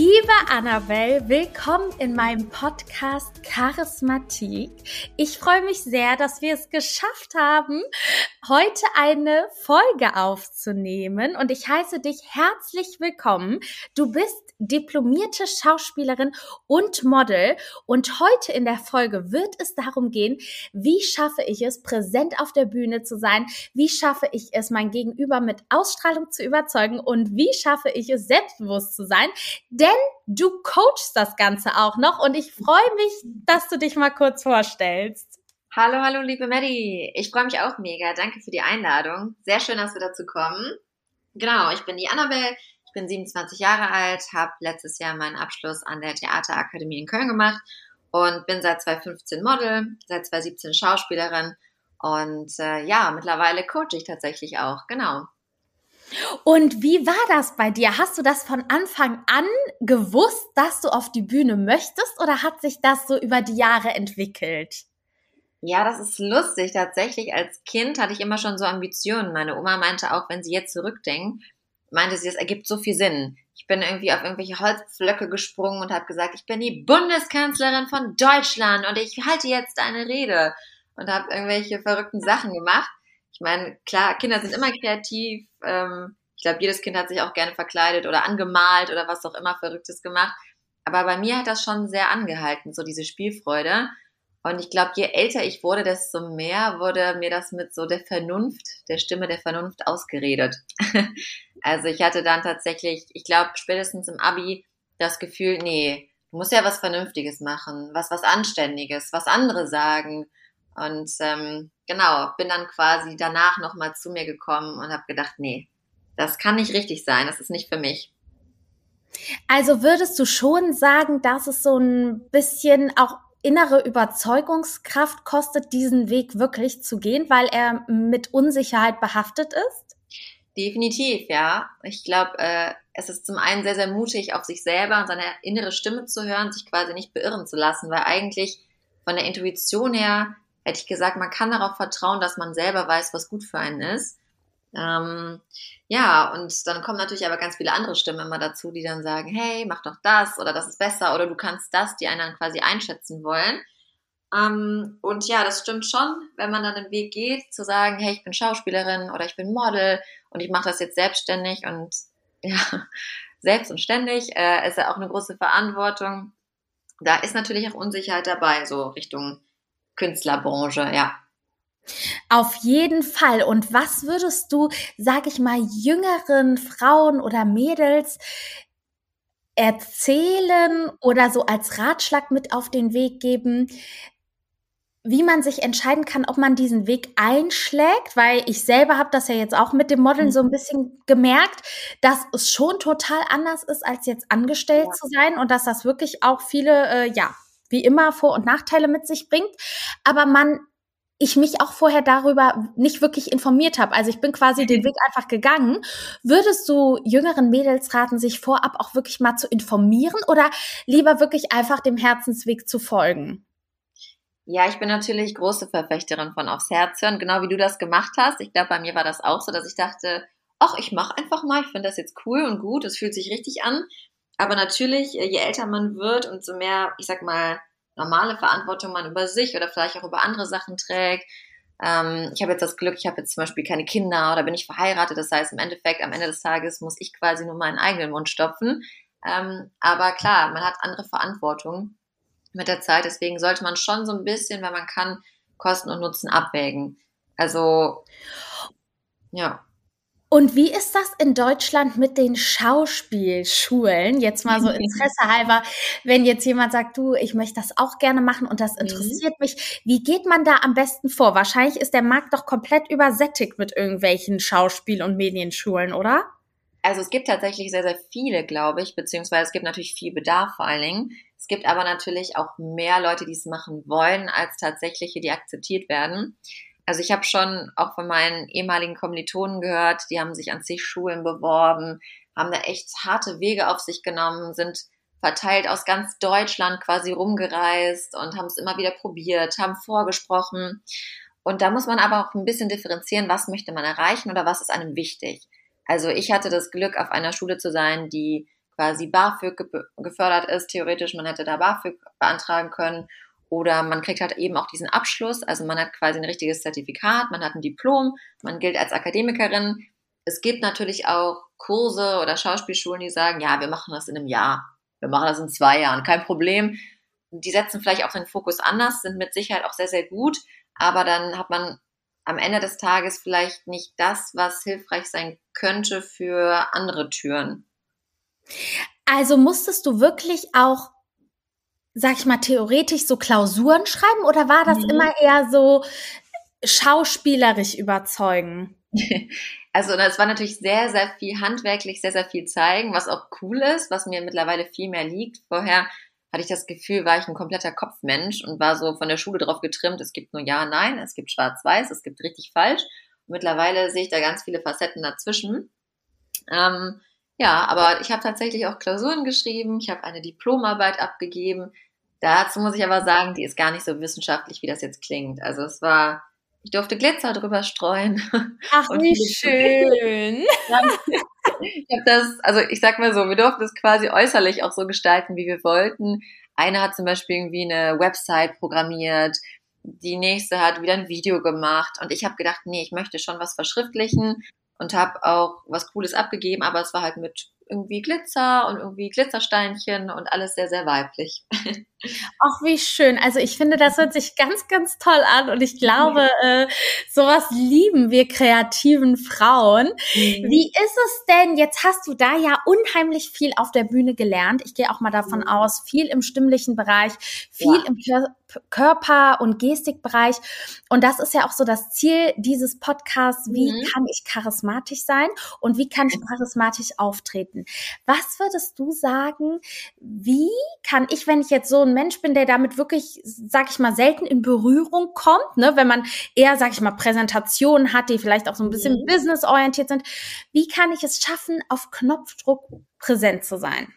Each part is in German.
Liebe Annabelle, willkommen in meinem Podcast Charismatik. Ich freue mich sehr, dass wir es geschafft haben, heute eine Folge aufzunehmen und ich heiße dich herzlich willkommen. Du bist diplomierte Schauspielerin und Model. Und heute in der Folge wird es darum gehen, wie schaffe ich es, präsent auf der Bühne zu sein? Wie schaffe ich es, mein Gegenüber mit Ausstrahlung zu überzeugen? Und wie schaffe ich es, selbstbewusst zu sein? Denn du coachst das Ganze auch noch und ich freue mich, dass du dich mal kurz vorstellst. Hallo, hallo, liebe Maddie. Ich freue mich auch mega. Danke für die Einladung. Sehr schön, dass wir dazu kommen. Genau, ich bin die Annabelle. Ich bin 27 Jahre alt, habe letztes Jahr meinen Abschluss an der Theaterakademie in Köln gemacht und bin seit 2015 Model, seit 2017 Schauspielerin und äh, ja, mittlerweile coache ich tatsächlich auch, genau. Und wie war das bei dir? Hast du das von Anfang an gewusst, dass du auf die Bühne möchtest oder hat sich das so über die Jahre entwickelt? Ja, das ist lustig. Tatsächlich als Kind hatte ich immer schon so Ambitionen. Meine Oma meinte auch, wenn sie jetzt zurückdenkt, meinte sie, es ergibt so viel Sinn. Ich bin irgendwie auf irgendwelche Holzpflöcke gesprungen und habe gesagt, ich bin die Bundeskanzlerin von Deutschland und ich halte jetzt eine Rede und habe irgendwelche verrückten Sachen gemacht. Ich meine, klar, Kinder sind immer kreativ. Ähm, ich glaube, jedes Kind hat sich auch gerne verkleidet oder angemalt oder was auch immer Verrücktes gemacht. Aber bei mir hat das schon sehr angehalten, so diese Spielfreude. Und ich glaube, je älter ich wurde, desto mehr wurde mir das mit so der Vernunft, der Stimme der Vernunft ausgeredet. also ich hatte dann tatsächlich, ich glaube, spätestens im Abi das Gefühl, nee, du musst ja was Vernünftiges machen, was was Anständiges, was andere sagen. Und ähm, genau, bin dann quasi danach nochmal zu mir gekommen und habe gedacht, nee, das kann nicht richtig sein, das ist nicht für mich. Also würdest du schon sagen, dass es so ein bisschen auch innere Überzeugungskraft kostet, diesen Weg wirklich zu gehen, weil er mit Unsicherheit behaftet ist? Definitiv, ja. Ich glaube, äh, es ist zum einen sehr, sehr mutig, auf sich selber und seine innere Stimme zu hören, sich quasi nicht beirren zu lassen, weil eigentlich von der Intuition her hätte ich gesagt, man kann darauf vertrauen, dass man selber weiß, was gut für einen ist. Ähm, ja, und dann kommen natürlich aber ganz viele andere Stimmen immer dazu, die dann sagen, hey, mach doch das oder das ist besser oder du kannst das, die einen dann quasi einschätzen wollen. Ähm, und ja, das stimmt schon, wenn man dann den Weg geht, zu sagen, hey, ich bin Schauspielerin oder ich bin Model und ich mache das jetzt selbstständig und ja, selbst und ständig, äh, ist ja auch eine große Verantwortung. Da ist natürlich auch Unsicherheit dabei, so Richtung Künstlerbranche, ja. Auf jeden Fall. Und was würdest du, sag ich mal, jüngeren Frauen oder Mädels erzählen oder so als Ratschlag mit auf den Weg geben, wie man sich entscheiden kann, ob man diesen Weg einschlägt, weil ich selber habe das ja jetzt auch mit dem Modeln so ein bisschen gemerkt, dass es schon total anders ist, als jetzt angestellt ja. zu sein und dass das wirklich auch viele, äh, ja, wie immer Vor- und Nachteile mit sich bringt. Aber man ich mich auch vorher darüber nicht wirklich informiert habe. Also ich bin quasi den Weg einfach gegangen. Würdest du jüngeren Mädels raten, sich vorab auch wirklich mal zu informieren oder lieber wirklich einfach dem Herzensweg zu folgen? Ja, ich bin natürlich große Verfechterin von aufs Herz hören, genau wie du das gemacht hast. Ich glaube, bei mir war das auch so, dass ich dachte, ach, ich mache einfach mal, ich finde das jetzt cool und gut, es fühlt sich richtig an. Aber natürlich, je älter man wird und so mehr, ich sag mal, normale Verantwortung man über sich oder vielleicht auch über andere Sachen trägt. Ähm, ich habe jetzt das Glück, ich habe jetzt zum Beispiel keine Kinder oder bin ich verheiratet. Das heißt, im Endeffekt, am Ende des Tages muss ich quasi nur meinen eigenen Mund stopfen. Ähm, aber klar, man hat andere Verantwortung mit der Zeit. Deswegen sollte man schon so ein bisschen, wenn man kann, Kosten und Nutzen abwägen. Also, ja. Und wie ist das in Deutschland mit den Schauspielschulen? Jetzt mal so Interesse halber, wenn jetzt jemand sagt, du, ich möchte das auch gerne machen und das mhm. interessiert mhm. mich. Wie geht man da am besten vor? Wahrscheinlich ist der Markt doch komplett übersättigt mit irgendwelchen Schauspiel- und Medienschulen, oder? Also es gibt tatsächlich sehr, sehr viele, glaube ich, beziehungsweise es gibt natürlich viel Bedarf vor allen Dingen. Es gibt aber natürlich auch mehr Leute, die es machen wollen, als tatsächliche, die akzeptiert werden. Also ich habe schon auch von meinen ehemaligen Kommilitonen gehört, die haben sich an zig Schulen beworben, haben da echt harte Wege auf sich genommen, sind verteilt aus ganz Deutschland quasi rumgereist und haben es immer wieder probiert, haben vorgesprochen. Und da muss man aber auch ein bisschen differenzieren, was möchte man erreichen oder was ist einem wichtig. Also ich hatte das Glück, auf einer Schule zu sein, die quasi BAföG gefördert ist. Theoretisch, man hätte da BAföG beantragen können oder man kriegt halt eben auch diesen Abschluss, also man hat quasi ein richtiges Zertifikat, man hat ein Diplom, man gilt als Akademikerin. Es gibt natürlich auch Kurse oder Schauspielschulen, die sagen, ja, wir machen das in einem Jahr, wir machen das in zwei Jahren, kein Problem. Die setzen vielleicht auch den Fokus anders, sind mit Sicherheit auch sehr, sehr gut, aber dann hat man am Ende des Tages vielleicht nicht das, was hilfreich sein könnte für andere Türen. Also musstest du wirklich auch sag ich mal, theoretisch so Klausuren schreiben oder war das mhm. immer eher so schauspielerisch überzeugen? Also es war natürlich sehr, sehr viel handwerklich, sehr, sehr viel zeigen, was auch cool ist, was mir mittlerweile viel mehr liegt. Vorher hatte ich das Gefühl, war ich ein kompletter Kopfmensch und war so von der Schule drauf getrimmt, es gibt nur Ja, Nein, es gibt Schwarz-Weiß, es gibt richtig falsch. Und mittlerweile sehe ich da ganz viele Facetten dazwischen. Ähm, ja, aber ich habe tatsächlich auch Klausuren geschrieben, ich habe eine Diplomarbeit abgegeben. Dazu muss ich aber sagen, die ist gar nicht so wissenschaftlich, wie das jetzt klingt. Also es war, ich durfte Glitzer drüber streuen. Ach, wie schön. ich habe das, also ich sag mal so, wir durften es quasi äußerlich auch so gestalten, wie wir wollten. Eine hat zum Beispiel irgendwie eine Website programmiert, die nächste hat wieder ein Video gemacht und ich habe gedacht, nee, ich möchte schon was verschriftlichen und habe auch was Cooles abgegeben, aber es war halt mit irgendwie Glitzer und irgendwie Glitzersteinchen und alles sehr, sehr weiblich. Ach, wie schön. Also ich finde, das hört sich ganz, ganz toll an und ich glaube, äh, sowas lieben wir kreativen Frauen. Mhm. Wie ist es denn, jetzt hast du da ja unheimlich viel auf der Bühne gelernt. Ich gehe auch mal davon mhm. aus, viel im stimmlichen Bereich, viel ja. im Körper- und Gestikbereich. Und das ist ja auch so das Ziel dieses Podcasts. Wie mhm. kann ich charismatisch sein und wie kann ich charismatisch auftreten? Was würdest du sagen, wie kann ich, wenn ich jetzt so ein Mensch bin, der damit wirklich, sag ich mal, selten in Berührung kommt, ne, wenn man eher, sag ich mal, Präsentationen hat, die vielleicht auch so ein bisschen mhm. businessorientiert sind, wie kann ich es schaffen, auf Knopfdruck präsent zu sein?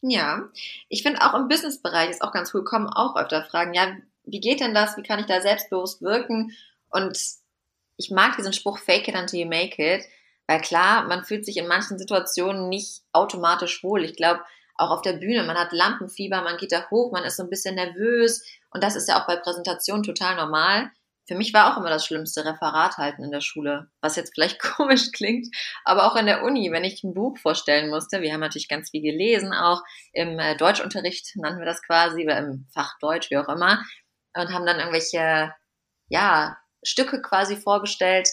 Ja, ich finde auch im Businessbereich ist auch ganz cool, kommen auch öfter Fragen, ja, wie geht denn das? Wie kann ich da selbstbewusst wirken? Und ich mag diesen Spruch, fake it until you make it, weil klar, man fühlt sich in manchen Situationen nicht automatisch wohl. Ich glaube, auch auf der Bühne, man hat Lampenfieber, man geht da hoch, man ist so ein bisschen nervös und das ist ja auch bei Präsentationen total normal. Für mich war auch immer das Schlimmste Referat halten in der Schule, was jetzt vielleicht komisch klingt, aber auch in der Uni, wenn ich ein Buch vorstellen musste. Wir haben natürlich ganz viel gelesen, auch im äh, Deutschunterricht nannten wir das quasi, oder im Fach Deutsch, wie auch immer, und haben dann irgendwelche, ja, Stücke quasi vorgestellt.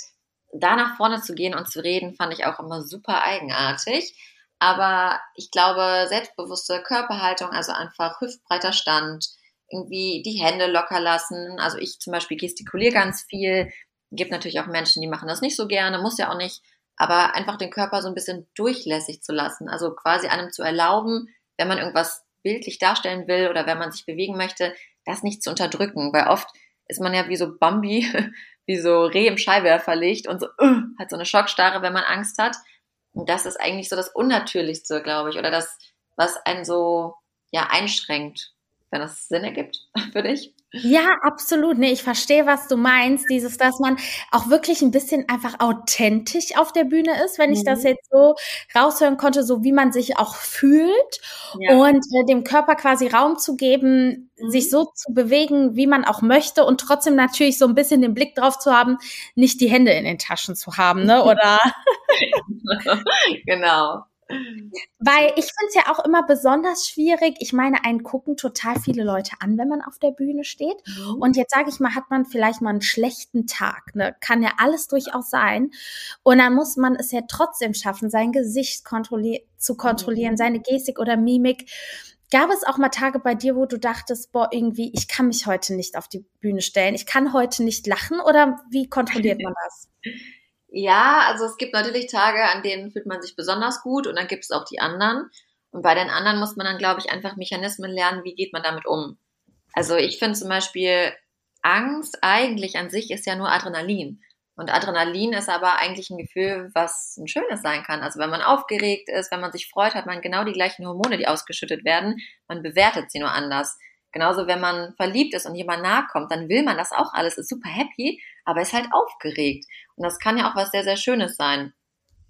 Da nach vorne zu gehen und zu reden, fand ich auch immer super eigenartig. Aber ich glaube, selbstbewusste Körperhaltung, also einfach hüftbreiter Stand, irgendwie die Hände locker lassen. Also ich zum Beispiel gestikuliere ganz viel. Gibt natürlich auch Menschen, die machen das nicht so gerne, muss ja auch nicht. Aber einfach den Körper so ein bisschen durchlässig zu lassen. Also quasi einem zu erlauben, wenn man irgendwas bildlich darstellen will oder wenn man sich bewegen möchte, das nicht zu unterdrücken. Weil oft ist man ja wie so Bambi, wie so Reh im Scheinwerfer liegt und so, uh, hat so eine Schockstarre, wenn man Angst hat. Und das ist eigentlich so das Unnatürlichste, glaube ich, oder das, was einen so, ja, einschränkt wenn das Sinn ergibt für dich. Ja, absolut. Nee, ich verstehe, was du meinst. Dieses, dass man auch wirklich ein bisschen einfach authentisch auf der Bühne ist, wenn mhm. ich das mhm. jetzt so raushören konnte, so wie man sich auch fühlt ja. und äh, dem Körper quasi Raum zu geben, mhm. sich so zu bewegen, wie man auch möchte und trotzdem natürlich so ein bisschen den Blick drauf zu haben, nicht die Hände in den Taschen zu haben, ne? Oder? genau. Weil ich finde es ja auch immer besonders schwierig. Ich meine, einen gucken total viele Leute an, wenn man auf der Bühne steht. Mhm. Und jetzt sage ich mal, hat man vielleicht mal einen schlechten Tag. Ne? Kann ja alles durchaus sein. Und dann muss man es ja trotzdem schaffen, sein Gesicht kontrolli zu kontrollieren, mhm. seine Gestik oder Mimik. Gab es auch mal Tage bei dir, wo du dachtest, boah, irgendwie, ich kann mich heute nicht auf die Bühne stellen, ich kann heute nicht lachen oder wie kontrolliert man das? Ja, also es gibt natürlich Tage, an denen fühlt man sich besonders gut und dann gibt es auch die anderen. Und bei den anderen muss man dann, glaube ich, einfach Mechanismen lernen, wie geht man damit um. Also ich finde zum Beispiel, Angst eigentlich an sich ist ja nur Adrenalin. Und Adrenalin ist aber eigentlich ein Gefühl, was ein schönes sein kann. Also wenn man aufgeregt ist, wenn man sich freut, hat man genau die gleichen Hormone, die ausgeschüttet werden. Man bewertet sie nur anders. Genauso, wenn man verliebt ist und jemand nahe kommt, dann will man das auch alles, ist super happy, aber ist halt aufgeregt. Und das kann ja auch was sehr, sehr Schönes sein.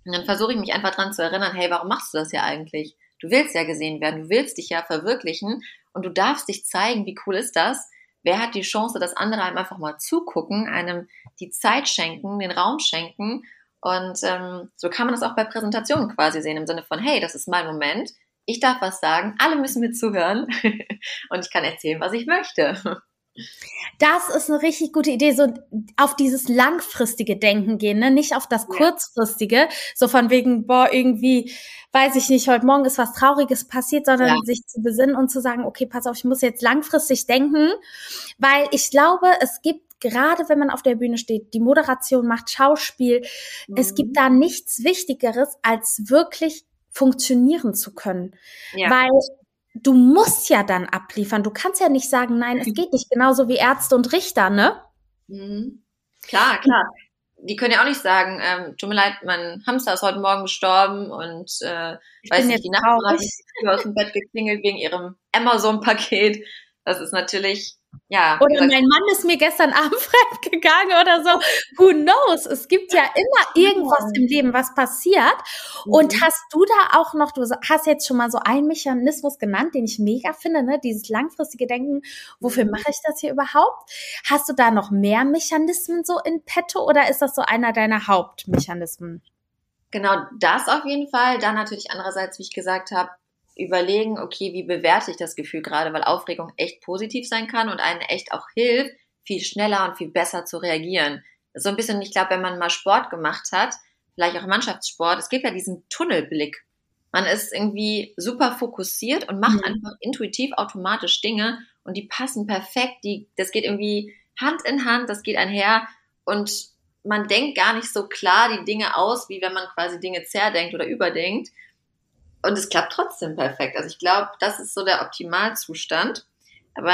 Und dann versuche ich mich einfach dran zu erinnern, hey, warum machst du das ja eigentlich? Du willst ja gesehen werden, du willst dich ja verwirklichen und du darfst dich zeigen, wie cool ist das? Wer hat die Chance, dass andere einem einfach mal zugucken, einem die Zeit schenken, den Raum schenken? Und ähm, so kann man das auch bei Präsentationen quasi sehen, im Sinne von, hey, das ist mein Moment, ich darf was sagen, alle müssen mir zuhören und ich kann erzählen, was ich möchte. Das ist eine richtig gute Idee, so auf dieses langfristige Denken gehen, ne? nicht auf das kurzfristige, so von wegen, boah, irgendwie, weiß ich nicht, heute Morgen ist was Trauriges passiert, sondern ja. sich zu besinnen und zu sagen, okay, pass auf, ich muss jetzt langfristig denken, weil ich glaube, es gibt gerade wenn man auf der Bühne steht, die Moderation macht Schauspiel, mhm. es gibt da nichts Wichtigeres, als wirklich funktionieren zu können. Ja. Weil du musst ja dann abliefern. Du kannst ja nicht sagen, nein, es geht nicht. Genauso wie Ärzte und Richter, ne? Mhm. Klar, klar. Die können ja auch nicht sagen, ähm, tut mir leid, mein Hamster ist heute Morgen gestorben und äh, ich weiß nicht, die Nachbarin hat aus dem Bett geklingelt wegen ihrem Amazon-Paket. Das ist natürlich ja. Oder mein Mann ist mir gestern Abend fremdgegangen oder so. Who knows? Es gibt ja immer irgendwas im Leben, was passiert. Und mhm. hast du da auch noch, du hast jetzt schon mal so einen Mechanismus genannt, den ich mega finde, ne? Dieses langfristige Denken. Wofür mhm. mache ich das hier überhaupt? Hast du da noch mehr Mechanismen so in petto oder ist das so einer deiner Hauptmechanismen? Genau, das auf jeden Fall. Dann natürlich andererseits, wie ich gesagt habe, überlegen, okay, wie bewerte ich das Gefühl gerade, weil Aufregung echt positiv sein kann und einen echt auch hilft, viel schneller und viel besser zu reagieren. So ein bisschen, ich glaube, wenn man mal Sport gemacht hat, vielleicht auch Mannschaftssport, es gibt ja diesen Tunnelblick. Man ist irgendwie super fokussiert und macht mhm. einfach intuitiv automatisch Dinge und die passen perfekt. Die, das geht irgendwie Hand in Hand, das geht einher und man denkt gar nicht so klar die Dinge aus, wie wenn man quasi Dinge zerdenkt oder überdenkt. Und es klappt trotzdem perfekt. Also ich glaube, das ist so der Optimalzustand. Aber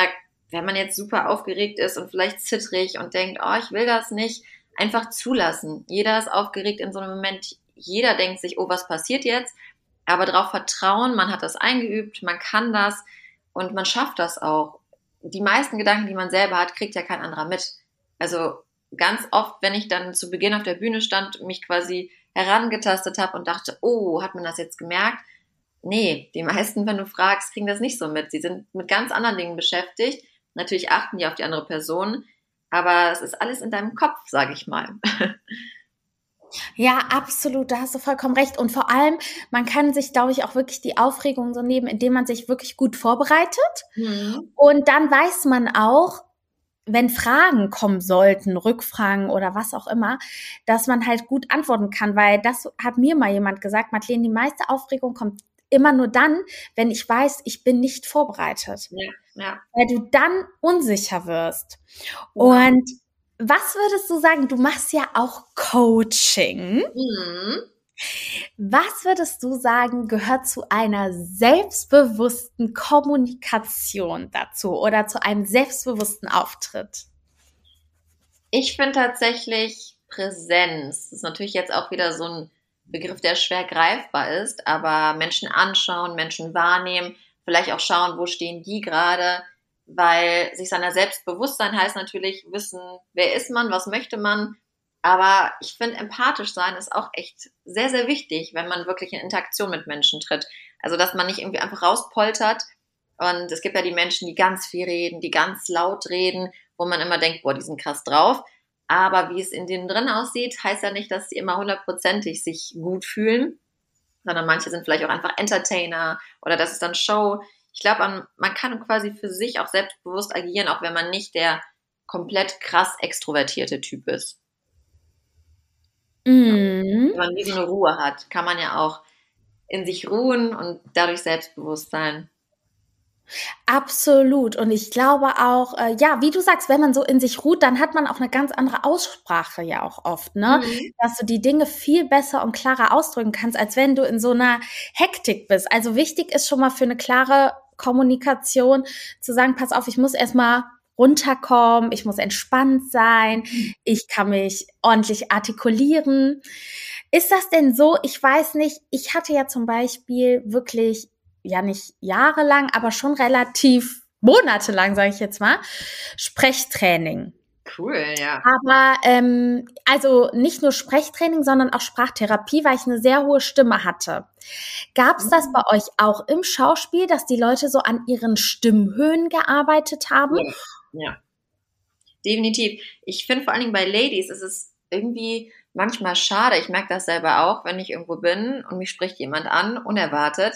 wenn man jetzt super aufgeregt ist und vielleicht zittrig und denkt, oh, ich will das nicht, einfach zulassen. Jeder ist aufgeregt in so einem Moment. Jeder denkt sich, oh, was passiert jetzt? Aber darauf vertrauen, man hat das eingeübt, man kann das und man schafft das auch. Die meisten Gedanken, die man selber hat, kriegt ja kein anderer mit. Also ganz oft, wenn ich dann zu Beginn auf der Bühne stand, mich quasi herangetastet habe und dachte, oh, hat man das jetzt gemerkt? Nee, die meisten, wenn du fragst, kriegen das nicht so mit. Sie sind mit ganz anderen Dingen beschäftigt. Natürlich achten die auf die andere Person, aber es ist alles in deinem Kopf, sage ich mal. Ja, absolut, da hast du vollkommen recht. Und vor allem, man kann sich, glaube ich, auch wirklich die Aufregung so nehmen, indem man sich wirklich gut vorbereitet. Mhm. Und dann weiß man auch, wenn Fragen kommen sollten, Rückfragen oder was auch immer, dass man halt gut antworten kann, weil das hat mir mal jemand gesagt, Madeleine, die meiste Aufregung kommt immer nur dann, wenn ich weiß, ich bin nicht vorbereitet. Ja, ja. Weil du dann unsicher wirst. Ja. Und was würdest du sagen? Du machst ja auch Coaching. Mhm. Was würdest du sagen, gehört zu einer selbstbewussten Kommunikation dazu oder zu einem selbstbewussten Auftritt? Ich finde tatsächlich Präsenz. Das ist natürlich jetzt auch wieder so ein Begriff, der schwer greifbar ist, aber Menschen anschauen, Menschen wahrnehmen, vielleicht auch schauen, wo stehen die gerade, weil sich seiner Selbstbewusstsein heißt natürlich wissen, wer ist man, was möchte man, aber ich finde, empathisch sein ist auch echt sehr, sehr wichtig, wenn man wirklich in Interaktion mit Menschen tritt. Also, dass man nicht irgendwie einfach rauspoltert. Und es gibt ja die Menschen, die ganz viel reden, die ganz laut reden, wo man immer denkt, boah, die sind krass drauf. Aber wie es in denen drin aussieht, heißt ja nicht, dass sie immer hundertprozentig sich gut fühlen, sondern manche sind vielleicht auch einfach Entertainer oder das ist dann Show. Ich glaube, man kann quasi für sich auch selbstbewusst agieren, auch wenn man nicht der komplett krass extrovertierte Typ ist. Mhm. Wenn man wie so eine Ruhe hat, kann man ja auch in sich ruhen und dadurch selbstbewusst sein. Absolut. Und ich glaube auch, äh, ja, wie du sagst, wenn man so in sich ruht, dann hat man auch eine ganz andere Aussprache ja auch oft, ne? Mhm. Dass du die Dinge viel besser und klarer ausdrücken kannst, als wenn du in so einer Hektik bist. Also wichtig ist schon mal für eine klare Kommunikation zu sagen, pass auf, ich muss erstmal runterkommen, ich muss entspannt sein, ich kann mich ordentlich artikulieren. Ist das denn so? Ich weiß nicht. Ich hatte ja zum Beispiel wirklich ja nicht jahrelang, aber schon relativ monatelang, sage ich jetzt mal, Sprechtraining. Cool, ja. Aber ähm, also nicht nur Sprechtraining, sondern auch Sprachtherapie, weil ich eine sehr hohe Stimme hatte. Gab es das mhm. bei euch auch im Schauspiel, dass die Leute so an ihren Stimmhöhen gearbeitet haben? Ja, ja. definitiv. Ich finde vor allen Dingen bei Ladies ist es irgendwie manchmal schade. Ich merke das selber auch, wenn ich irgendwo bin und mich spricht jemand an, unerwartet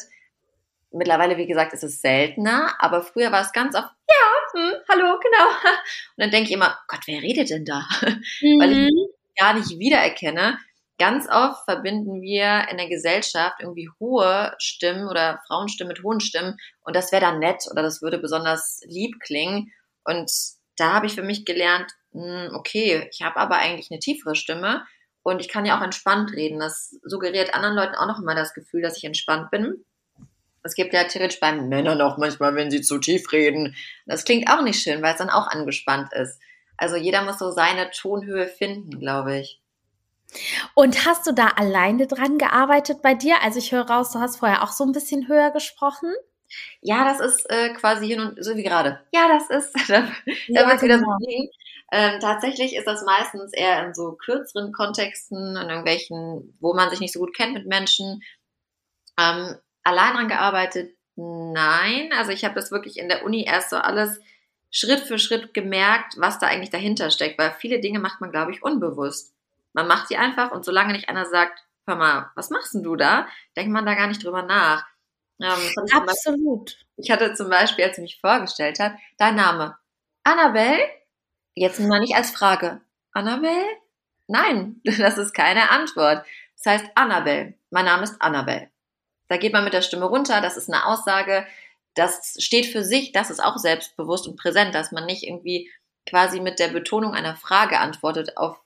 mittlerweile, wie gesagt, ist es seltener, aber früher war es ganz oft, ja, hm, hallo, genau. Und dann denke ich immer, Gott, wer redet denn da? Mhm. Weil ich mhm. gar nicht wiedererkenne. Ganz oft verbinden wir in der Gesellschaft irgendwie hohe Stimmen oder Frauenstimmen mit hohen Stimmen und das wäre dann nett oder das würde besonders lieb klingen. Und da habe ich für mich gelernt, hm, okay, ich habe aber eigentlich eine tiefere Stimme und ich kann ja auch entspannt reden. Das suggeriert anderen Leuten auch noch immer das Gefühl, dass ich entspannt bin. Es gibt ja theoretisch bei Männern auch manchmal, wenn sie zu tief reden. Das klingt auch nicht schön, weil es dann auch angespannt ist. Also jeder muss so seine Tonhöhe finden, glaube ich. Und hast du da alleine dran gearbeitet bei dir? Also ich höre raus, du hast vorher auch so ein bisschen höher gesprochen. Ja, das ist äh, quasi hin und so wie gerade. Ja, das ist. da ja, wird wieder so genau. Ähm, tatsächlich ist das meistens eher in so kürzeren Kontexten, in irgendwelchen, wo man sich nicht so gut kennt mit Menschen. Ähm, allein dran gearbeitet? Nein. Also ich habe das wirklich in der Uni erst so alles Schritt für Schritt gemerkt, was da eigentlich dahinter steckt, weil viele Dinge macht man, glaube ich, unbewusst. Man macht sie einfach und solange nicht einer sagt, hör mal, was machst denn du da, denkt man da gar nicht drüber nach. Ähm, Absolut. Beispiel, ich hatte zum Beispiel, als sie mich vorgestellt hat, dein Name. Annabelle? Jetzt mal nicht als Frage. Annabelle? Nein, das ist keine Antwort. Das heißt Annabelle. Mein Name ist Annabelle. Da geht man mit der Stimme runter, das ist eine Aussage, das steht für sich, das ist auch selbstbewusst und präsent, dass man nicht irgendwie quasi mit der Betonung einer Frage antwortet auf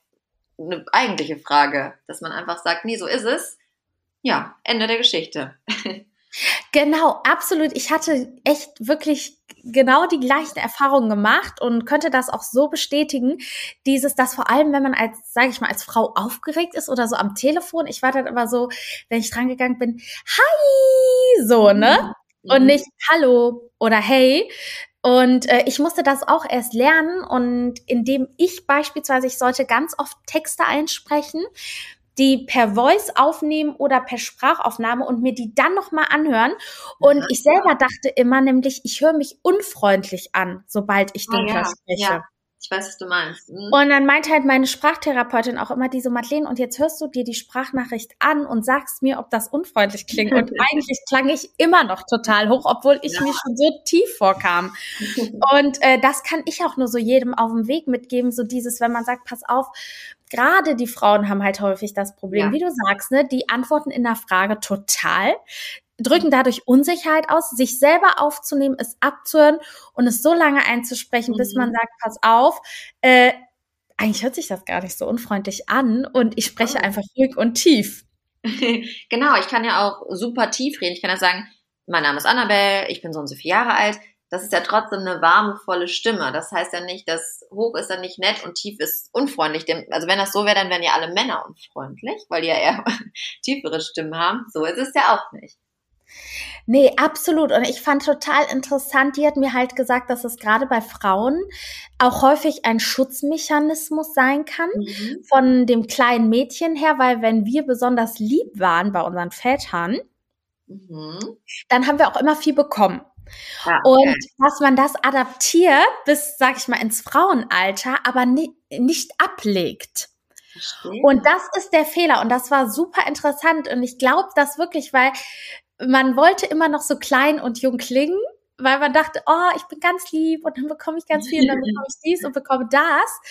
eine eigentliche Frage, dass man einfach sagt, nee, so ist es. Ja, Ende der Geschichte. Genau, absolut. Ich hatte echt wirklich genau die gleichen Erfahrungen gemacht und könnte das auch so bestätigen. Dieses, dass vor allem, wenn man als, sage ich mal, als Frau aufgeregt ist oder so am Telefon, ich war dann immer so, wenn ich drangegangen bin, hi, so, ne? Mhm. Und nicht hallo oder hey. Und äh, ich musste das auch erst lernen und indem ich beispielsweise, ich sollte ganz oft Texte einsprechen, die per Voice aufnehmen oder per Sprachaufnahme und mir die dann nochmal anhören. Und ja. ich selber dachte immer nämlich, ich höre mich unfreundlich an, sobald ich den oh, ja. spreche. Ich weiß, was du meinst. Mhm. Und dann meinte halt meine Sprachtherapeutin auch immer die so, Madeleine, und jetzt hörst du dir die Sprachnachricht an und sagst mir, ob das unfreundlich klingt. Und eigentlich klang ich immer noch total hoch, obwohl ich ja. mir schon so tief vorkam. und äh, das kann ich auch nur so jedem auf dem Weg mitgeben, so dieses, wenn man sagt, pass auf, gerade die Frauen haben halt häufig das Problem, ja. wie du sagst, ne, die antworten in der Frage total drücken dadurch Unsicherheit aus, sich selber aufzunehmen, es abzuhören und es so lange einzusprechen, mhm. bis man mhm. sagt, pass auf, äh, eigentlich hört sich das gar nicht so unfreundlich an und ich spreche oh. einfach ruhig und tief. genau, ich kann ja auch super tief reden. Ich kann ja sagen, mein Name ist Annabelle, ich bin so und so vier Jahre alt. Das ist ja trotzdem eine warme, volle Stimme. Das heißt ja nicht, dass hoch ist dann nicht nett und tief ist unfreundlich. Also wenn das so wäre, dann wären ja alle Männer unfreundlich, weil die ja eher tiefere Stimmen haben. So ist es ja auch nicht. Nee, absolut. Und ich fand total interessant, die hat mir halt gesagt, dass es gerade bei Frauen auch häufig ein Schutzmechanismus sein kann mhm. von dem kleinen Mädchen her, weil wenn wir besonders lieb waren bei unseren Vätern, mhm. dann haben wir auch immer viel bekommen. Ja, okay. Und dass man das adaptiert bis, sag ich mal, ins Frauenalter, aber ni nicht ablegt. Verstehe. Und das ist der Fehler. Und das war super interessant. Und ich glaube das wirklich, weil man wollte immer noch so klein und jung klingen, weil man dachte, oh, ich bin ganz lieb und dann bekomme ich ganz viel und dann bekomme ich dies und bekomme das.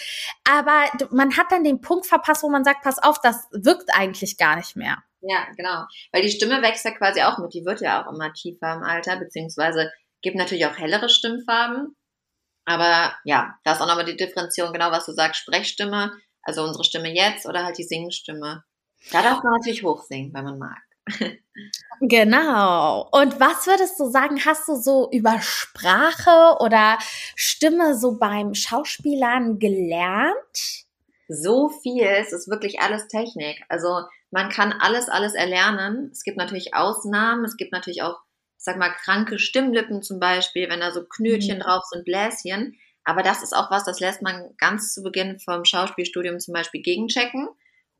Aber man hat dann den Punkt verpasst, wo man sagt, pass auf, das wirkt eigentlich gar nicht mehr. Ja, genau. Weil die Stimme wächst ja quasi auch mit. Die wird ja auch immer tiefer im Alter, beziehungsweise Gibt natürlich auch hellere Stimmfarben. Aber ja, da ist auch nochmal die Differenzierung, genau was du sagst, Sprechstimme, also unsere Stimme jetzt oder halt die Singstimme. Da darf man natürlich hochsingen, wenn man mag. Genau. Und was würdest du sagen, hast du so über Sprache oder Stimme so beim Schauspielern gelernt? So viel, es ist wirklich alles Technik. Also man kann alles, alles erlernen. Es gibt natürlich Ausnahmen, es gibt natürlich auch, ich sag mal, kranke Stimmlippen zum Beispiel, wenn da so Knötchen mhm. drauf sind, Bläschen. Aber das ist auch was, das lässt man ganz zu Beginn vom Schauspielstudium zum Beispiel gegenchecken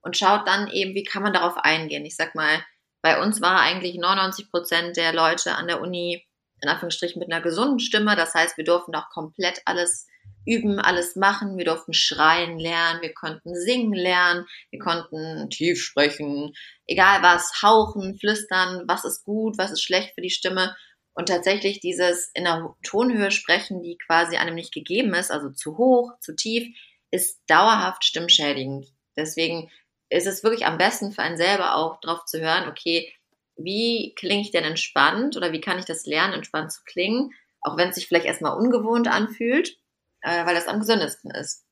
und schaut dann eben, wie kann man darauf eingehen. Ich sag mal, bei uns war eigentlich 99 Prozent der Leute an der Uni in Anführungsstrichen mit einer gesunden Stimme. Das heißt, wir durften auch komplett alles üben, alles machen. Wir durften schreien lernen, wir konnten singen lernen, wir konnten tief sprechen, egal was, hauchen, flüstern, was ist gut, was ist schlecht für die Stimme. Und tatsächlich dieses in der Tonhöhe sprechen, die quasi einem nicht gegeben ist, also zu hoch, zu tief, ist dauerhaft stimmschädigend. Deswegen ist es wirklich am besten für einen selber auch drauf zu hören, okay, wie klinge ich denn entspannt oder wie kann ich das lernen, entspannt zu klingen, auch wenn es sich vielleicht erstmal ungewohnt anfühlt, äh, weil das am gesündesten ist.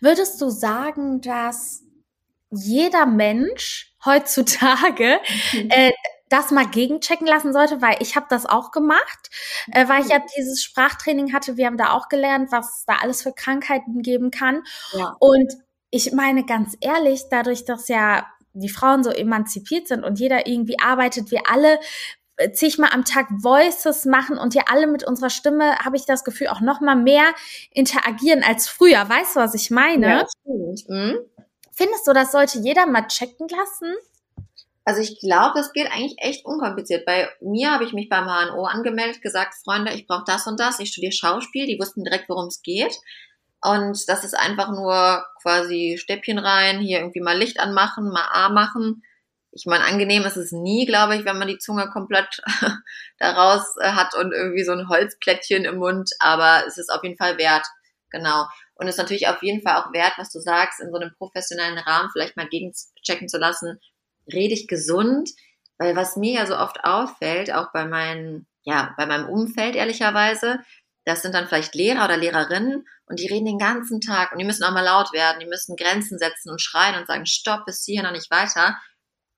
Würdest du sagen, dass jeder Mensch heutzutage mhm. äh, das mal gegenchecken lassen sollte, weil ich habe das auch gemacht, äh, weil ich ja dieses Sprachtraining hatte. Wir haben da auch gelernt, was da alles für Krankheiten geben kann. Ja. Und ich meine ganz ehrlich, dadurch, dass ja die Frauen so emanzipiert sind und jeder irgendwie arbeitet, wir alle äh, zigmal am Tag Voices machen und wir alle mit unserer Stimme, habe ich das Gefühl, auch noch mal mehr interagieren als früher. Weißt du, was ich meine? Ja, mhm. Findest du, das sollte jeder mal checken lassen? Also ich glaube, das geht eigentlich echt unkompliziert. Bei mir habe ich mich beim HNO angemeldet, gesagt, Freunde, ich brauche das und das, ich studiere Schauspiel, die wussten direkt, worum es geht. Und das ist einfach nur quasi Stäbchen rein, hier irgendwie mal Licht anmachen, mal A machen. Ich meine, angenehm ist es nie, glaube ich, wenn man die Zunge komplett daraus äh, hat und irgendwie so ein Holzplättchen im Mund, aber es ist auf jeden Fall wert. Genau. Und es ist natürlich auf jeden Fall auch wert, was du sagst, in so einem professionellen Rahmen vielleicht mal gegenchecken zu lassen. Rede ich gesund? Weil was mir ja so oft auffällt, auch bei meinen, ja, bei meinem Umfeld ehrlicherweise, das sind dann vielleicht Lehrer oder Lehrerinnen und die reden den ganzen Tag und die müssen auch mal laut werden, die müssen Grenzen setzen und schreien und sagen, stopp, bis hierhin noch nicht weiter.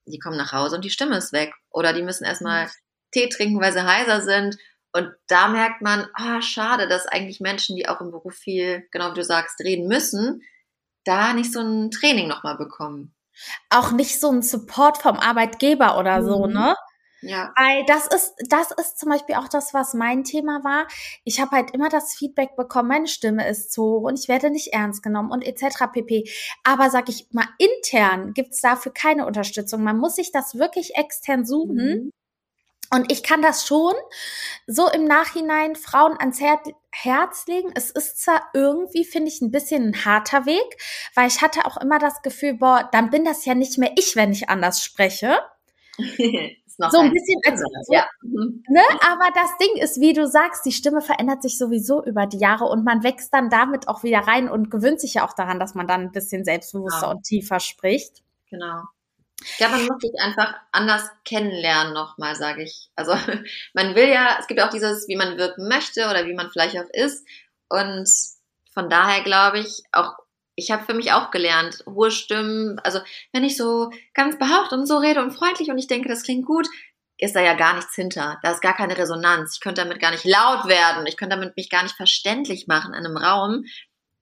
Die kommen nach Hause und die Stimme ist weg. Oder die müssen erstmal. Tee trinken, weil sie heiser sind. Und da merkt man, oh, schade, dass eigentlich Menschen, die auch im Beruf viel, genau wie du sagst, reden müssen, da nicht so ein Training nochmal bekommen. Auch nicht so ein Support vom Arbeitgeber oder mhm. so, ne? Ja. Weil das ist, das ist zum Beispiel auch das, was mein Thema war. Ich habe halt immer das Feedback bekommen, meine Stimme ist zu hoch und ich werde nicht ernst genommen und etc. pp. Aber sag ich mal, intern gibt's dafür keine Unterstützung. Man muss sich das wirklich extern suchen. Mhm. Und ich kann das schon so im Nachhinein Frauen ans Herz legen. Es ist zwar irgendwie, finde ich, ein bisschen ein harter Weg, weil ich hatte auch immer das Gefühl, boah, dann bin das ja nicht mehr ich, wenn ich anders spreche. so ein bisschen als so, ja. ne? Aber das Ding ist, wie du sagst, die Stimme verändert sich sowieso über die Jahre und man wächst dann damit auch wieder rein und gewöhnt sich ja auch daran, dass man dann ein bisschen selbstbewusster genau. und tiefer spricht. Genau. Ja, man muss sich einfach anders kennenlernen nochmal, sage ich. Also man will ja, es gibt ja auch dieses, wie man wirken möchte oder wie man vielleicht auch ist. Und von daher glaube ich, auch ich habe für mich auch gelernt, hohe Stimmen, also wenn ich so ganz behaucht und so rede und freundlich und ich denke, das klingt gut, ist da ja gar nichts hinter. Da ist gar keine Resonanz. Ich könnte damit gar nicht laut werden. Ich könnte damit mich gar nicht verständlich machen in einem Raum.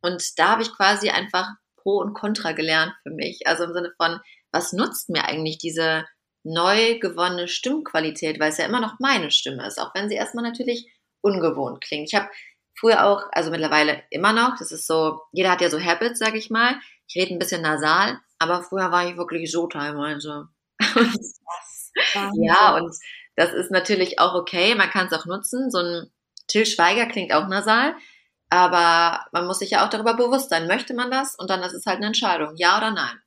Und da habe ich quasi einfach Pro und Contra gelernt für mich. Also im Sinne von, was nutzt mir eigentlich diese neu gewonnene Stimmqualität, weil es ja immer noch meine Stimme ist, auch wenn sie erstmal natürlich ungewohnt klingt. Ich habe Früher auch, also mittlerweile immer noch. Das ist so, jeder hat ja so Habits, sag ich mal. Ich rede ein bisschen nasal, aber früher war ich wirklich so teilweise. ja, und das ist natürlich auch okay. Man kann es auch nutzen. So ein Till Schweiger klingt auch nasal. Aber man muss sich ja auch darüber bewusst sein, möchte man das? Und dann ist es halt eine Entscheidung, ja oder nein.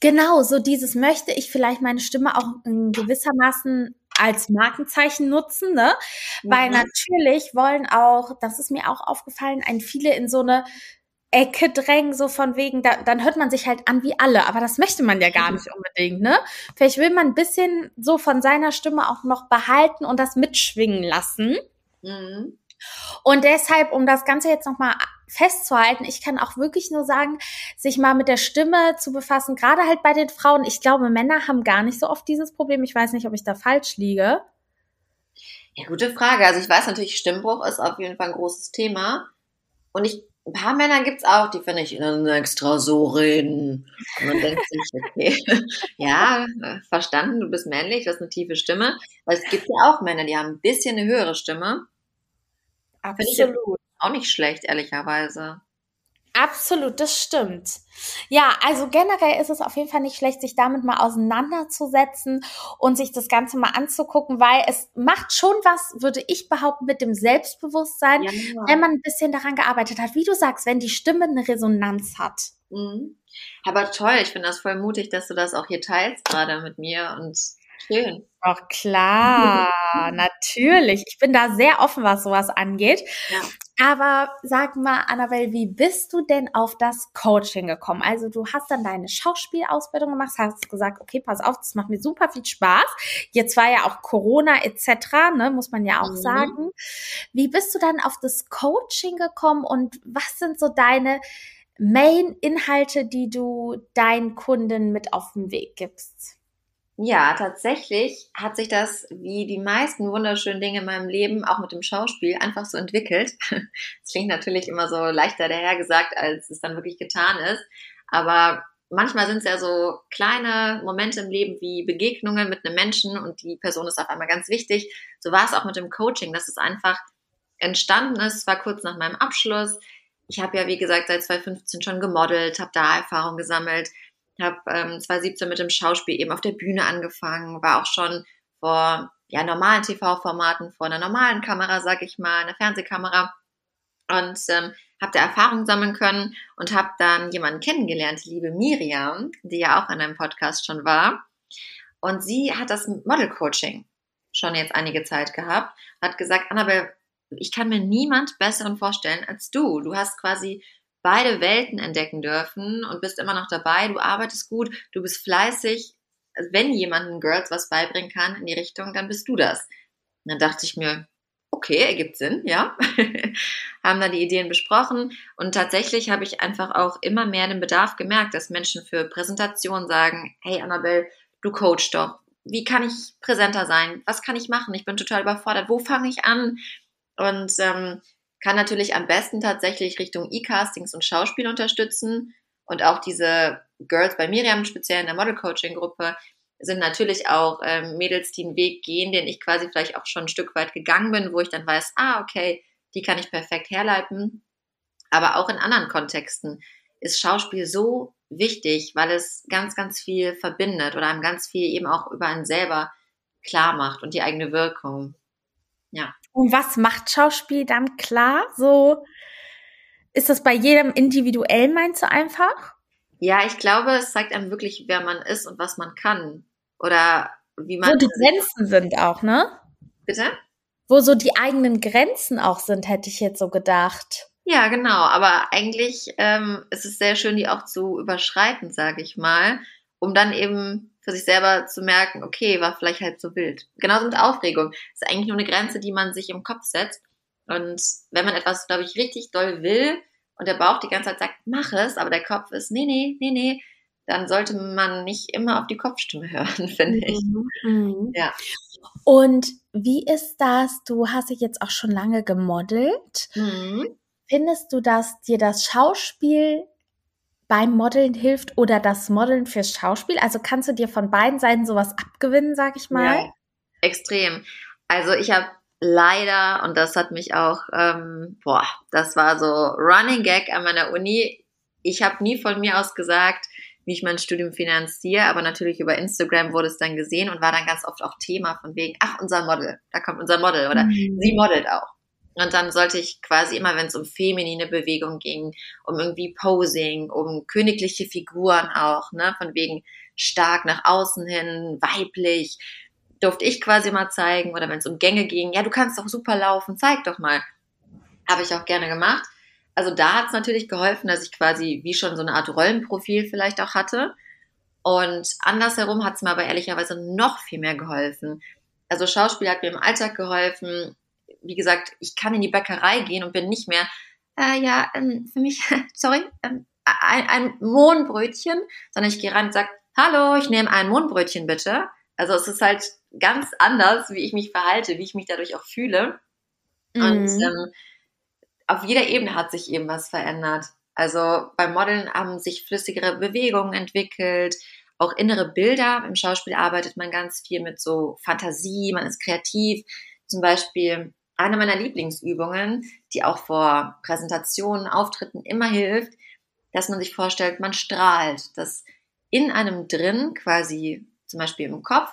Genau, so dieses möchte ich vielleicht meine Stimme auch in gewissermaßen als Markenzeichen nutzen, ne? Mhm. Weil natürlich wollen auch, das ist mir auch aufgefallen, ein viele in so eine Ecke drängen, so von wegen, da, dann hört man sich halt an wie alle, aber das möchte man ja gar mhm. nicht unbedingt, ne? Vielleicht will man ein bisschen so von seiner Stimme auch noch behalten und das mitschwingen lassen. Mhm. Und deshalb, um das Ganze jetzt nochmal festzuhalten, ich kann auch wirklich nur sagen, sich mal mit der Stimme zu befassen, gerade halt bei den Frauen. Ich glaube, Männer haben gar nicht so oft dieses Problem. Ich weiß nicht, ob ich da falsch liege. Ja, gute Frage. Also ich weiß natürlich, Stimmbruch ist auf jeden Fall ein großes Thema. Und ich, ein paar Männer gibt's auch, die finde ich extra so reden. Und man denkt sich, okay, ja, verstanden, du bist männlich, du hast eine tiefe Stimme. Weil es gibt ja auch Männer, die haben ein bisschen eine höhere Stimme. Absolut. Auch nicht schlecht, ehrlicherweise. Absolut, das stimmt. Ja, also generell ist es auf jeden Fall nicht schlecht, sich damit mal auseinanderzusetzen und sich das Ganze mal anzugucken, weil es macht schon was, würde ich behaupten, mit dem Selbstbewusstsein, ja. wenn man ein bisschen daran gearbeitet hat. Wie du sagst, wenn die Stimme eine Resonanz hat. Mhm. Aber toll, ich finde das voll mutig, dass du das auch hier teilst gerade mit mir und schön. Doch klar, natürlich. Ich bin da sehr offen, was sowas angeht. Ja. Aber sag mal, Annabelle, wie bist du denn auf das Coaching gekommen? Also du hast dann deine Schauspielausbildung gemacht, hast gesagt, okay, pass auf, das macht mir super viel Spaß. Jetzt war ja auch Corona etc., ne, muss man ja auch mhm. sagen. Wie bist du dann auf das Coaching gekommen und was sind so deine Main-Inhalte, die du deinen Kunden mit auf den Weg gibst? Ja, tatsächlich hat sich das, wie die meisten wunderschönen Dinge in meinem Leben, auch mit dem Schauspiel, einfach so entwickelt. Es klingt natürlich immer so leichter dahergesagt, als es dann wirklich getan ist. Aber manchmal sind es ja so kleine Momente im Leben wie Begegnungen mit einem Menschen und die Person ist auf einmal ganz wichtig. So war es auch mit dem Coaching, dass es einfach entstanden ist. Es war kurz nach meinem Abschluss. Ich habe ja, wie gesagt, seit 2015 schon gemodelt, habe da Erfahrung gesammelt habe ähm, 2017 mit dem Schauspiel eben auf der Bühne angefangen, war auch schon vor ja, normalen TV-Formaten, vor einer normalen Kamera, sag ich mal, einer Fernsehkamera und ähm, habe da Erfahrung sammeln können und habe dann jemanden kennengelernt, die liebe Miriam, die ja auch an einem Podcast schon war. Und sie hat das Model-Coaching schon jetzt einige Zeit gehabt, hat gesagt, Annabelle, ich kann mir niemand besseren vorstellen als du. Du hast quasi beide Welten entdecken dürfen und bist immer noch dabei. Du arbeitest gut, du bist fleißig. Wenn jemanden Girls was beibringen kann in die Richtung, dann bist du das. Und dann dachte ich mir, okay, ergibt Sinn, ja. haben da die Ideen besprochen und tatsächlich habe ich einfach auch immer mehr den Bedarf gemerkt, dass Menschen für Präsentationen sagen, hey Annabelle, du coach doch. Wie kann ich präsenter sein? Was kann ich machen? Ich bin total überfordert. Wo fange ich an? Und ähm, kann natürlich am besten tatsächlich Richtung E-Castings und Schauspiel unterstützen. Und auch diese Girls bei Miriam, speziell in der Model-Coaching-Gruppe, sind natürlich auch ähm, Mädels, die einen Weg gehen, den ich quasi vielleicht auch schon ein Stück weit gegangen bin, wo ich dann weiß, ah, okay, die kann ich perfekt herleiten. Aber auch in anderen Kontexten ist Schauspiel so wichtig, weil es ganz, ganz viel verbindet oder einem ganz viel eben auch über einen selber klar macht und die eigene Wirkung. Ja. Und was macht Schauspiel dann klar? So ist das bei jedem individuell, meinst du einfach? Ja, ich glaube, es zeigt einem wirklich, wer man ist und was man kann. Oder wie man. Wo die Grenzen sind auch, ne? Bitte? Wo so die eigenen Grenzen auch sind, hätte ich jetzt so gedacht. Ja, genau. Aber eigentlich ähm, ist es sehr schön, die auch zu überschreiten, sage ich mal, um dann eben für sich selber zu merken, okay, war vielleicht halt so wild. Genauso mit Aufregung. Das ist eigentlich nur eine Grenze, die man sich im Kopf setzt. Und wenn man etwas, glaube ich, richtig doll will und der Bauch die ganze Zeit sagt, mach es, aber der Kopf ist, nee, nee, nee, nee, dann sollte man nicht immer auf die Kopfstimme hören, finde ich. Mhm. mhm. Ja. Und wie ist das? Du hast dich jetzt auch schon lange gemodelt. Mhm. Findest du, dass dir das Schauspiel beim Modeln hilft oder das Modeln fürs Schauspiel? Also kannst du dir von beiden Seiten sowas abgewinnen, sag ich mal? Ja, extrem. Also ich habe leider, und das hat mich auch, ähm, boah, das war so Running Gag an meiner Uni. Ich habe nie von mir aus gesagt, wie ich mein Studium finanziere, aber natürlich über Instagram wurde es dann gesehen und war dann ganz oft auch Thema von wegen, ach, unser Model, da kommt unser Model oder mhm. sie modelt auch. Und dann sollte ich quasi immer, wenn es um feminine Bewegung ging, um irgendwie Posing, um königliche Figuren auch, ne, von wegen stark nach außen hin, weiblich, durfte ich quasi mal zeigen. Oder wenn es um Gänge ging, ja, du kannst doch super laufen, zeig doch mal. Habe ich auch gerne gemacht. Also da hat es natürlich geholfen, dass ich quasi wie schon so eine Art Rollenprofil vielleicht auch hatte. Und andersherum hat es mir aber ehrlicherweise noch viel mehr geholfen. Also Schauspiel hat mir im Alltag geholfen, wie gesagt, ich kann in die Bäckerei gehen und bin nicht mehr, äh, ja, ähm, für mich, sorry, ähm, ein, ein Mohnbrötchen, sondern ich gehe rein und sage, hallo, ich nehme ein Mohnbrötchen bitte. Also es ist halt ganz anders, wie ich mich verhalte, wie ich mich dadurch auch fühle. Mhm. Und ähm, auf jeder Ebene hat sich eben was verändert. Also beim Modeln haben sich flüssigere Bewegungen entwickelt, auch innere Bilder. Im Schauspiel arbeitet man ganz viel mit so Fantasie, man ist kreativ. Zum Beispiel eine meiner Lieblingsübungen, die auch vor Präsentationen, Auftritten immer hilft, dass man sich vorstellt, man strahlt, dass in einem drin quasi zum Beispiel im Kopf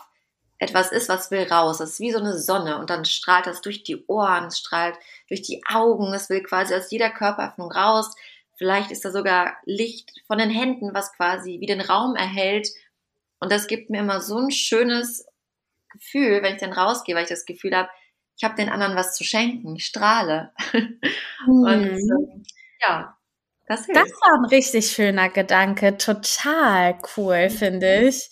etwas ist, was will raus. Das ist wie so eine Sonne und dann strahlt das durch die Ohren, es strahlt durch die Augen, es will quasi aus jeder Körperöffnung raus. Vielleicht ist da sogar Licht von den Händen, was quasi wie den Raum erhält. Und das gibt mir immer so ein schönes Gefühl, wenn ich dann rausgehe, weil ich das Gefühl habe, ich habe den anderen was zu schenken, ich strahle. Mhm. Und ähm, ja, das, das, war ein richtig schöner Gedanke, total cool, finde ich.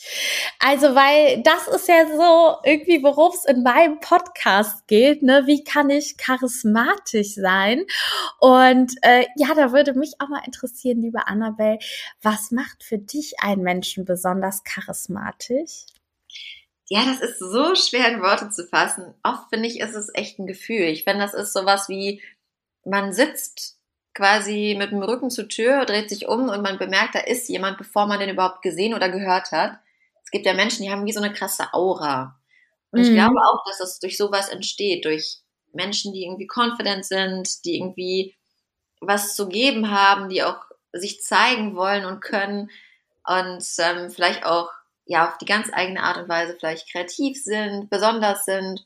Also, weil das ist ja so irgendwie, worum es in meinem Podcast geht, ne? Wie kann ich charismatisch sein? Und äh, ja, da würde mich auch mal interessieren, liebe Annabelle, was macht für dich einen Menschen besonders charismatisch? Ja, das ist so schwer in Worte zu fassen. Oft finde ich, ist es echt ein Gefühl. Ich finde, das ist sowas wie, man sitzt quasi mit dem Rücken zur Tür, dreht sich um und man bemerkt, da ist jemand, bevor man den überhaupt gesehen oder gehört hat. Es gibt ja Menschen, die haben wie so eine krasse Aura. Und mhm. ich glaube auch, dass das durch sowas entsteht, durch Menschen, die irgendwie confident sind, die irgendwie was zu geben haben, die auch sich zeigen wollen und können und ähm, vielleicht auch ja auf die ganz eigene Art und Weise vielleicht kreativ sind, besonders sind.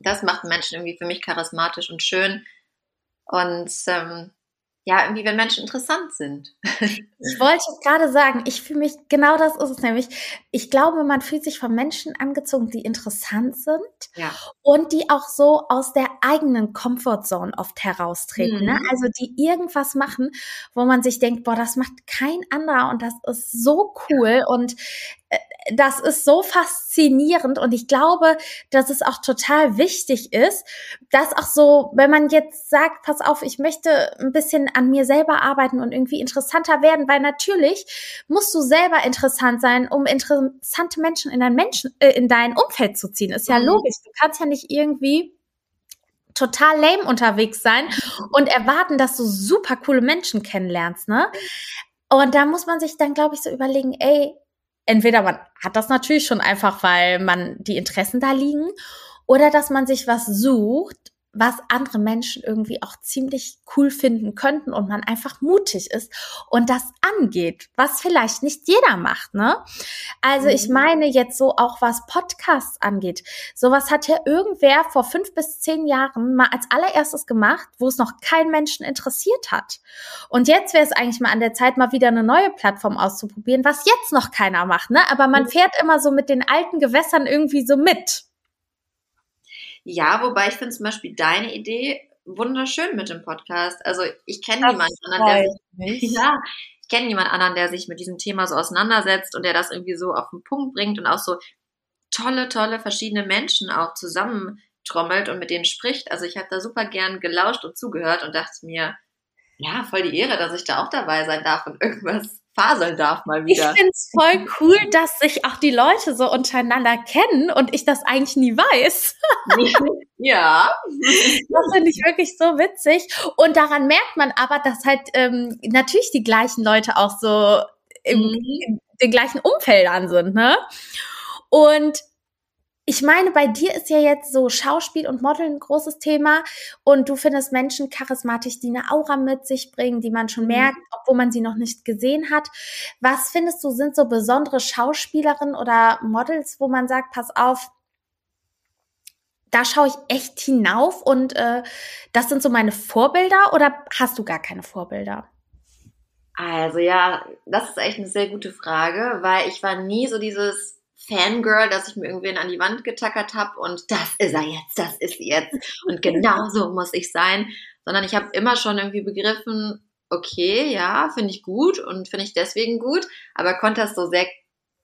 Das macht Menschen irgendwie für mich charismatisch und schön. Und ähm, ja, irgendwie, wenn Menschen interessant sind. Ich wollte gerade sagen, ich fühle mich, genau das ist es nämlich. Ich glaube, man fühlt sich von Menschen angezogen, die interessant sind ja. und die auch so aus der eigenen Comfortzone oft heraustreten. Ne? Mhm. Ne? Also die irgendwas machen, wo man sich denkt, boah, das macht kein anderer und das ist so cool. Und das ist so faszinierend und ich glaube, dass es auch total wichtig ist, dass auch so, wenn man jetzt sagt, pass auf, ich möchte ein bisschen an mir selber arbeiten und irgendwie interessanter werden, weil natürlich musst du selber interessant sein, um interessante Menschen in dein Menschen äh, in dein Umfeld zu ziehen. Ist ja mhm. logisch. Du kannst ja nicht irgendwie total lame unterwegs sein und erwarten, dass du super coole Menschen kennenlernst, ne? Und da muss man sich dann, glaube ich, so überlegen, ey, entweder man hat das natürlich schon einfach, weil man die Interessen da liegen, oder dass man sich was sucht, was andere Menschen irgendwie auch ziemlich cool finden könnten und man einfach mutig ist und das angeht, was vielleicht nicht jeder macht, ne? Also ich mhm. meine jetzt so auch was Podcasts angeht. Sowas hat ja irgendwer vor fünf bis zehn Jahren mal als allererstes gemacht, wo es noch keinen Menschen interessiert hat. Und jetzt wäre es eigentlich mal an der Zeit, mal wieder eine neue Plattform auszuprobieren, was jetzt noch keiner macht, ne? Aber man mhm. fährt immer so mit den alten Gewässern irgendwie so mit. Ja, wobei ich finde zum Beispiel deine Idee wunderschön mit dem Podcast. Also ich kenne niemanden anderen, der sich, ja, ich kenne anderen, der sich mit diesem Thema so auseinandersetzt und der das irgendwie so auf den Punkt bringt und auch so tolle, tolle verschiedene Menschen auch zusammentrommelt und mit denen spricht. Also ich habe da super gern gelauscht und zugehört und dachte mir, ja, voll die Ehre, dass ich da auch dabei sein darf und irgendwas faseln darf mal wieder. Ich finde es voll cool, dass sich auch die Leute so untereinander kennen und ich das eigentlich nie weiß. ja. Das finde ich wirklich so witzig. Und daran merkt man aber, dass halt ähm, natürlich die gleichen Leute auch so im, mhm. in den gleichen Umfeldern sind, ne? Und ich meine, bei dir ist ja jetzt so Schauspiel und Modeln ein großes Thema und du findest Menschen charismatisch, die eine Aura mit sich bringen, die man schon mhm. merkt, obwohl man sie noch nicht gesehen hat. Was findest du sind so besondere Schauspielerinnen oder Models, wo man sagt, pass auf, da schaue ich echt hinauf und äh, das sind so meine Vorbilder oder hast du gar keine Vorbilder? Also ja, das ist echt eine sehr gute Frage, weil ich war nie so dieses Fangirl, dass ich mir irgendwen an die Wand getackert habe und das ist er jetzt, das ist jetzt und genau so muss ich sein, sondern ich habe immer schon irgendwie begriffen, okay, ja, finde ich gut und finde ich deswegen gut, aber konnte das so sehr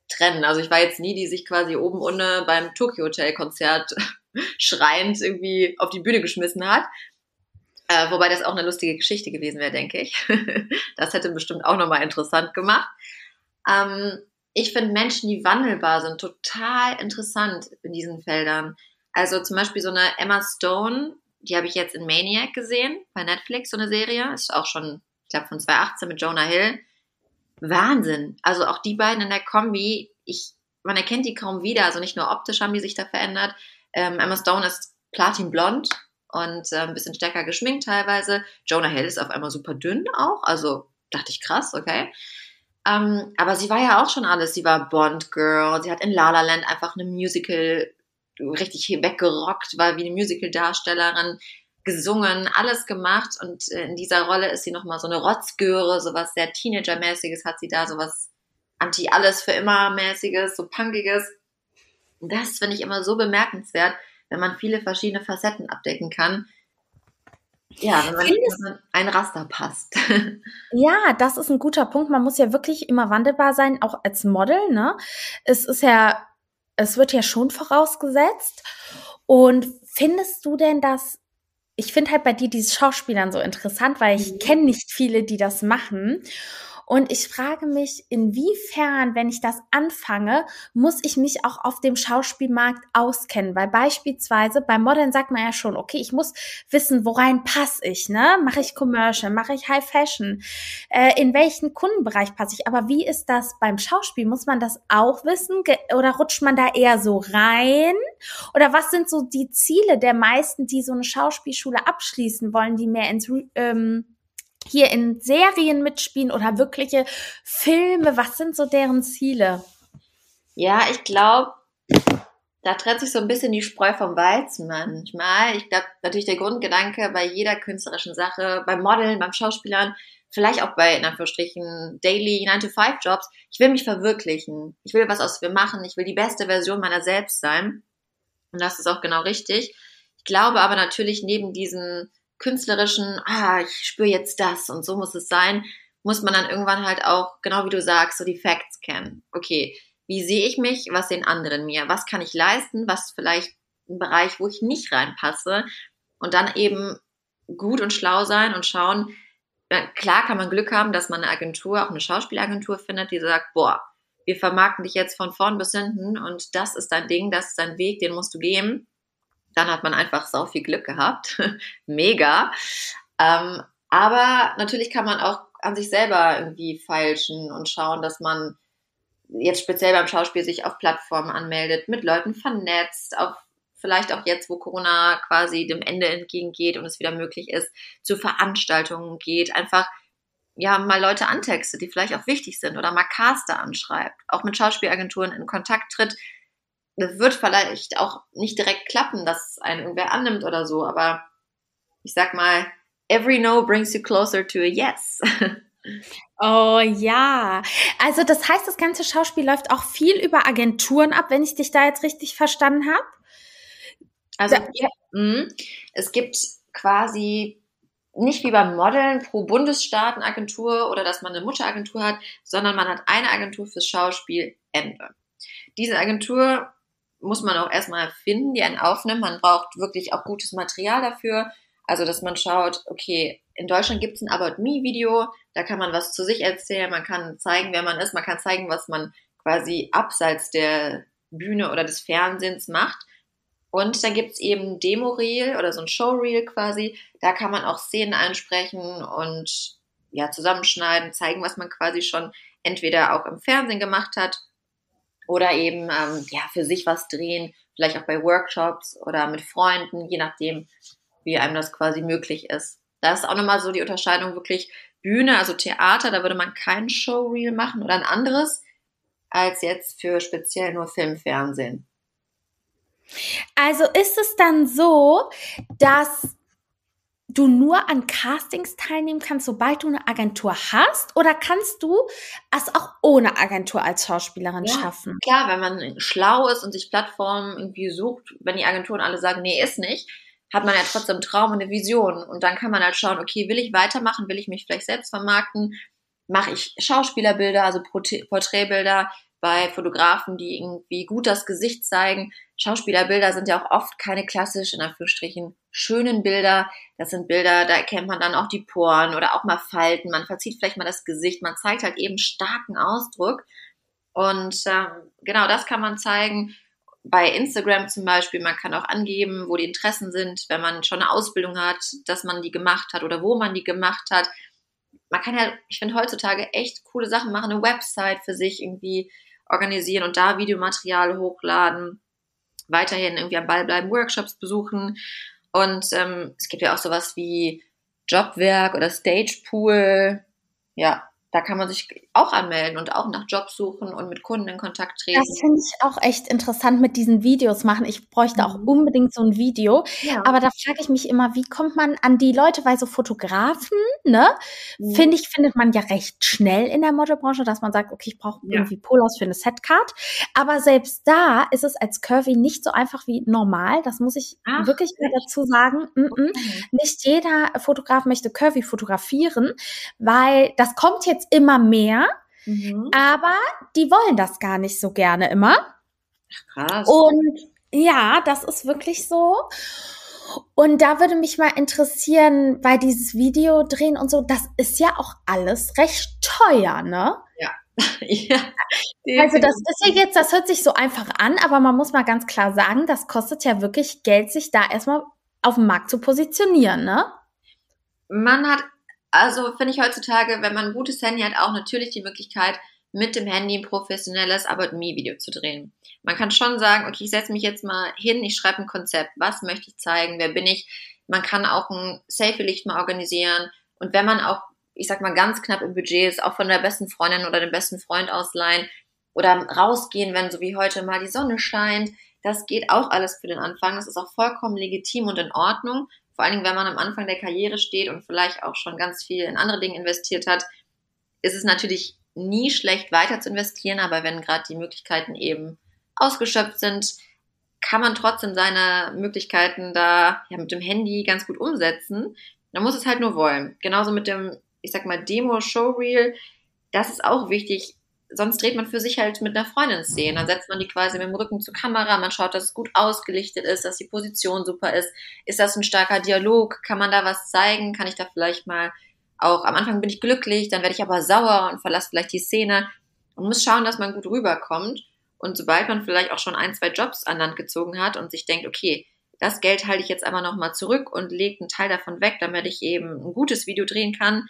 trennen. Also ich war jetzt nie, die sich quasi oben ohne beim Tokyo Hotel Konzert schreiend irgendwie auf die Bühne geschmissen hat. Äh, wobei das auch eine lustige Geschichte gewesen wäre, denke ich. das hätte bestimmt auch nochmal interessant gemacht. Ähm, ich finde Menschen, die wandelbar sind, total interessant in diesen Feldern. Also zum Beispiel so eine Emma Stone, die habe ich jetzt in Maniac gesehen, bei Netflix, so eine Serie. Ist auch schon, ich glaube, von 2018 mit Jonah Hill. Wahnsinn. Also auch die beiden in der Kombi, ich, man erkennt die kaum wieder. Also nicht nur optisch haben die sich da verändert. Ähm, Emma Stone ist platinblond und äh, ein bisschen stärker geschminkt teilweise. Jonah Hill ist auf einmal super dünn auch. Also dachte ich krass, okay. Ähm, aber sie war ja auch schon alles. Sie war Bond Girl. Sie hat in La La Land einfach eine Musical richtig weggerockt, war wie eine Musical-Darstellerin, gesungen, alles gemacht. Und äh, in dieser Rolle ist sie nochmal so eine Rotzgöre, sowas sehr Teenager-mäßiges hat sie da, sowas Anti-Alles für immer-mäßiges, so punkiges. Das finde ich immer so bemerkenswert, wenn man viele verschiedene Facetten abdecken kann. Ja, wenn man, wenn ein Raster passt. Ja, das ist ein guter Punkt. Man muss ja wirklich immer wandelbar sein, auch als Model. Ne? Es ist ja, es wird ja schon vorausgesetzt. Und findest du denn, dass ich finde halt bei dir dieses Schauspielern so interessant, weil ich mhm. kenne nicht viele, die das machen. Und ich frage mich, inwiefern, wenn ich das anfange, muss ich mich auch auf dem Schauspielmarkt auskennen? Weil beispielsweise bei Modern sagt man ja schon, okay, ich muss wissen, worein passe ich, ne? Mache ich Commercial, mache ich High Fashion? Äh, in welchen Kundenbereich passe ich? Aber wie ist das beim Schauspiel? Muss man das auch wissen? Oder rutscht man da eher so rein? Oder was sind so die Ziele der meisten, die so eine Schauspielschule abschließen wollen, die mehr ins ähm, hier in Serien mitspielen oder wirkliche Filme? Was sind so deren Ziele? Ja, ich glaube, da trennt sich so ein bisschen die Spreu vom Weizen manchmal. Ich glaube, natürlich der Grundgedanke bei jeder künstlerischen Sache, beim Modeln, beim Schauspielern, vielleicht auch bei, in Anführungsstrichen, Daily 9-to-5-Jobs, ich will mich verwirklichen. Ich will was aus mir machen. Ich will die beste Version meiner selbst sein. Und das ist auch genau richtig. Ich glaube aber natürlich neben diesen künstlerischen, ah, ich spüre jetzt das und so muss es sein, muss man dann irgendwann halt auch, genau wie du sagst, so die Facts kennen. Okay, wie sehe ich mich? Was sehen andere in mir? Was kann ich leisten? Was vielleicht ein Bereich, wo ich nicht reinpasse? Und dann eben gut und schlau sein und schauen, klar kann man Glück haben, dass man eine Agentur, auch eine Schauspielagentur findet, die sagt, boah, wir vermarkten dich jetzt von vorn bis hinten und das ist dein Ding, das ist dein Weg, den musst du gehen dann hat man einfach so viel Glück gehabt. Mega. Ähm, aber natürlich kann man auch an sich selber irgendwie feilschen und schauen, dass man jetzt speziell beim Schauspiel sich auf Plattformen anmeldet, mit Leuten vernetzt, auf vielleicht auch jetzt, wo Corona quasi dem Ende entgegengeht und es wieder möglich ist, zu Veranstaltungen geht, einfach ja mal Leute antextet, die vielleicht auch wichtig sind oder mal Caster anschreibt, auch mit Schauspielagenturen in Kontakt tritt, das wird vielleicht auch nicht direkt klappen, dass einen irgendwer annimmt oder so, aber ich sag mal, every no brings you closer to a yes. Oh ja. Also das heißt, das ganze Schauspiel läuft auch viel über Agenturen ab, wenn ich dich da jetzt richtig verstanden habe. Also ja, mh, es gibt quasi nicht wie beim Modeln pro Bundesstaatenagentur oder dass man eine Mutteragentur hat, sondern man hat eine Agentur fürs Schauspiel Ende. Diese Agentur muss man auch erstmal finden, die einen aufnimmt. Man braucht wirklich auch gutes Material dafür. Also, dass man schaut, okay, in Deutschland gibt es ein About Me-Video, da kann man was zu sich erzählen, man kann zeigen, wer man ist, man kann zeigen, was man quasi abseits der Bühne oder des Fernsehens macht. Und dann gibt es eben Demo-Reel oder so ein Show-Reel quasi, da kann man auch Szenen einsprechen und ja, zusammenschneiden, zeigen, was man quasi schon entweder auch im Fernsehen gemacht hat oder eben ähm, ja für sich was drehen, vielleicht auch bei Workshops oder mit Freunden, je nachdem, wie einem das quasi möglich ist. Da ist auch nochmal so die Unterscheidung wirklich Bühne, also Theater, da würde man kein Showreel machen oder ein anderes, als jetzt für speziell nur Film, Fernsehen. Also ist es dann so, dass du nur an Castings teilnehmen kannst, sobald du eine Agentur hast? Oder kannst du es auch ohne Agentur als Schauspielerin ja, schaffen? Klar, wenn man schlau ist und sich Plattformen irgendwie sucht, wenn die Agenturen alle sagen, nee, ist nicht, hat man ja trotzdem Traum und eine Vision. Und dann kann man halt schauen, okay, will ich weitermachen? Will ich mich vielleicht selbst vermarkten? Mache ich Schauspielerbilder, also Porträtbilder bei Fotografen, die irgendwie gut das Gesicht zeigen? Schauspielerbilder sind ja auch oft keine klassisch, in Anführungsstrichen, schönen Bilder. Das sind Bilder, da erkennt man dann auch die Poren oder auch mal Falten. Man verzieht vielleicht mal das Gesicht. Man zeigt halt eben starken Ausdruck. Und ähm, genau das kann man zeigen. Bei Instagram zum Beispiel, man kann auch angeben, wo die Interessen sind, wenn man schon eine Ausbildung hat, dass man die gemacht hat oder wo man die gemacht hat. Man kann ja, ich finde heutzutage echt coole Sachen machen, eine Website für sich irgendwie organisieren und da Videomaterial hochladen weiterhin irgendwie am Ball bleiben, Workshops besuchen. Und ähm, es gibt ja auch sowas wie Jobwerk oder Stagepool. Ja, da kann man sich auch anmelden und auch nach Jobs suchen und mit Kunden in Kontakt treten. Das finde ich auch echt interessant mit diesen Videos machen. Ich bräuchte mhm. auch unbedingt so ein Video. Ja. Aber da frage ich mich immer, wie kommt man an die Leute, weil so Fotografen, ne, mhm. finde ich, findet man ja recht schnell in der Modelbranche, dass man sagt, okay, ich brauche ja. irgendwie Polos für eine Setcard. Aber selbst da ist es als Curvy nicht so einfach wie normal. Das muss ich Ach, wirklich dazu sagen. Mm -mm. Okay. Nicht jeder Fotograf möchte Curvy fotografieren, weil das kommt jetzt jetzt immer mehr, mhm. aber die wollen das gar nicht so gerne immer. Krass. Und ja, das ist wirklich so. Und da würde mich mal interessieren, bei dieses Video drehen und so, das ist ja auch alles recht teuer, ne? Ja. ja. Also das ist ja jetzt, das hört sich so einfach an, aber man muss mal ganz klar sagen, das kostet ja wirklich Geld, sich da erstmal auf dem Markt zu positionieren, ne? Man hat also finde ich heutzutage, wenn man ein gutes Handy hat, auch natürlich die Möglichkeit, mit dem Handy ein professionelles About Me Video zu drehen. Man kann schon sagen, okay, ich setze mich jetzt mal hin, ich schreibe ein Konzept, was möchte ich zeigen, wer bin ich. Man kann auch ein Selfie-Licht mal organisieren und wenn man auch, ich sag mal, ganz knapp im Budget ist, auch von der besten Freundin oder dem besten Freund ausleihen oder rausgehen, wenn so wie heute mal die Sonne scheint. Das geht auch alles für den Anfang. Das ist auch vollkommen legitim und in Ordnung. Vor allen Dingen, wenn man am Anfang der Karriere steht und vielleicht auch schon ganz viel in andere Dinge investiert hat, ist es natürlich nie schlecht weiter zu investieren, aber wenn gerade die Möglichkeiten eben ausgeschöpft sind, kann man trotzdem seine Möglichkeiten da ja, mit dem Handy ganz gut umsetzen. Man muss es halt nur wollen. Genauso mit dem, ich sag mal, Demo-Showreel. Das ist auch wichtig sonst dreht man für sich halt mit einer Freundin Szenen. Dann setzt man die quasi mit dem Rücken zur Kamera, man schaut, dass es gut ausgelichtet ist, dass die Position super ist. Ist das ein starker Dialog? Kann man da was zeigen? Kann ich da vielleicht mal auch, am Anfang bin ich glücklich, dann werde ich aber sauer und verlasse vielleicht die Szene und muss schauen, dass man gut rüberkommt. Und sobald man vielleicht auch schon ein, zwei Jobs an Land gezogen hat und sich denkt, okay, das Geld halte ich jetzt einfach nochmal zurück und lege einen Teil davon weg, damit ich eben ein gutes Video drehen kann,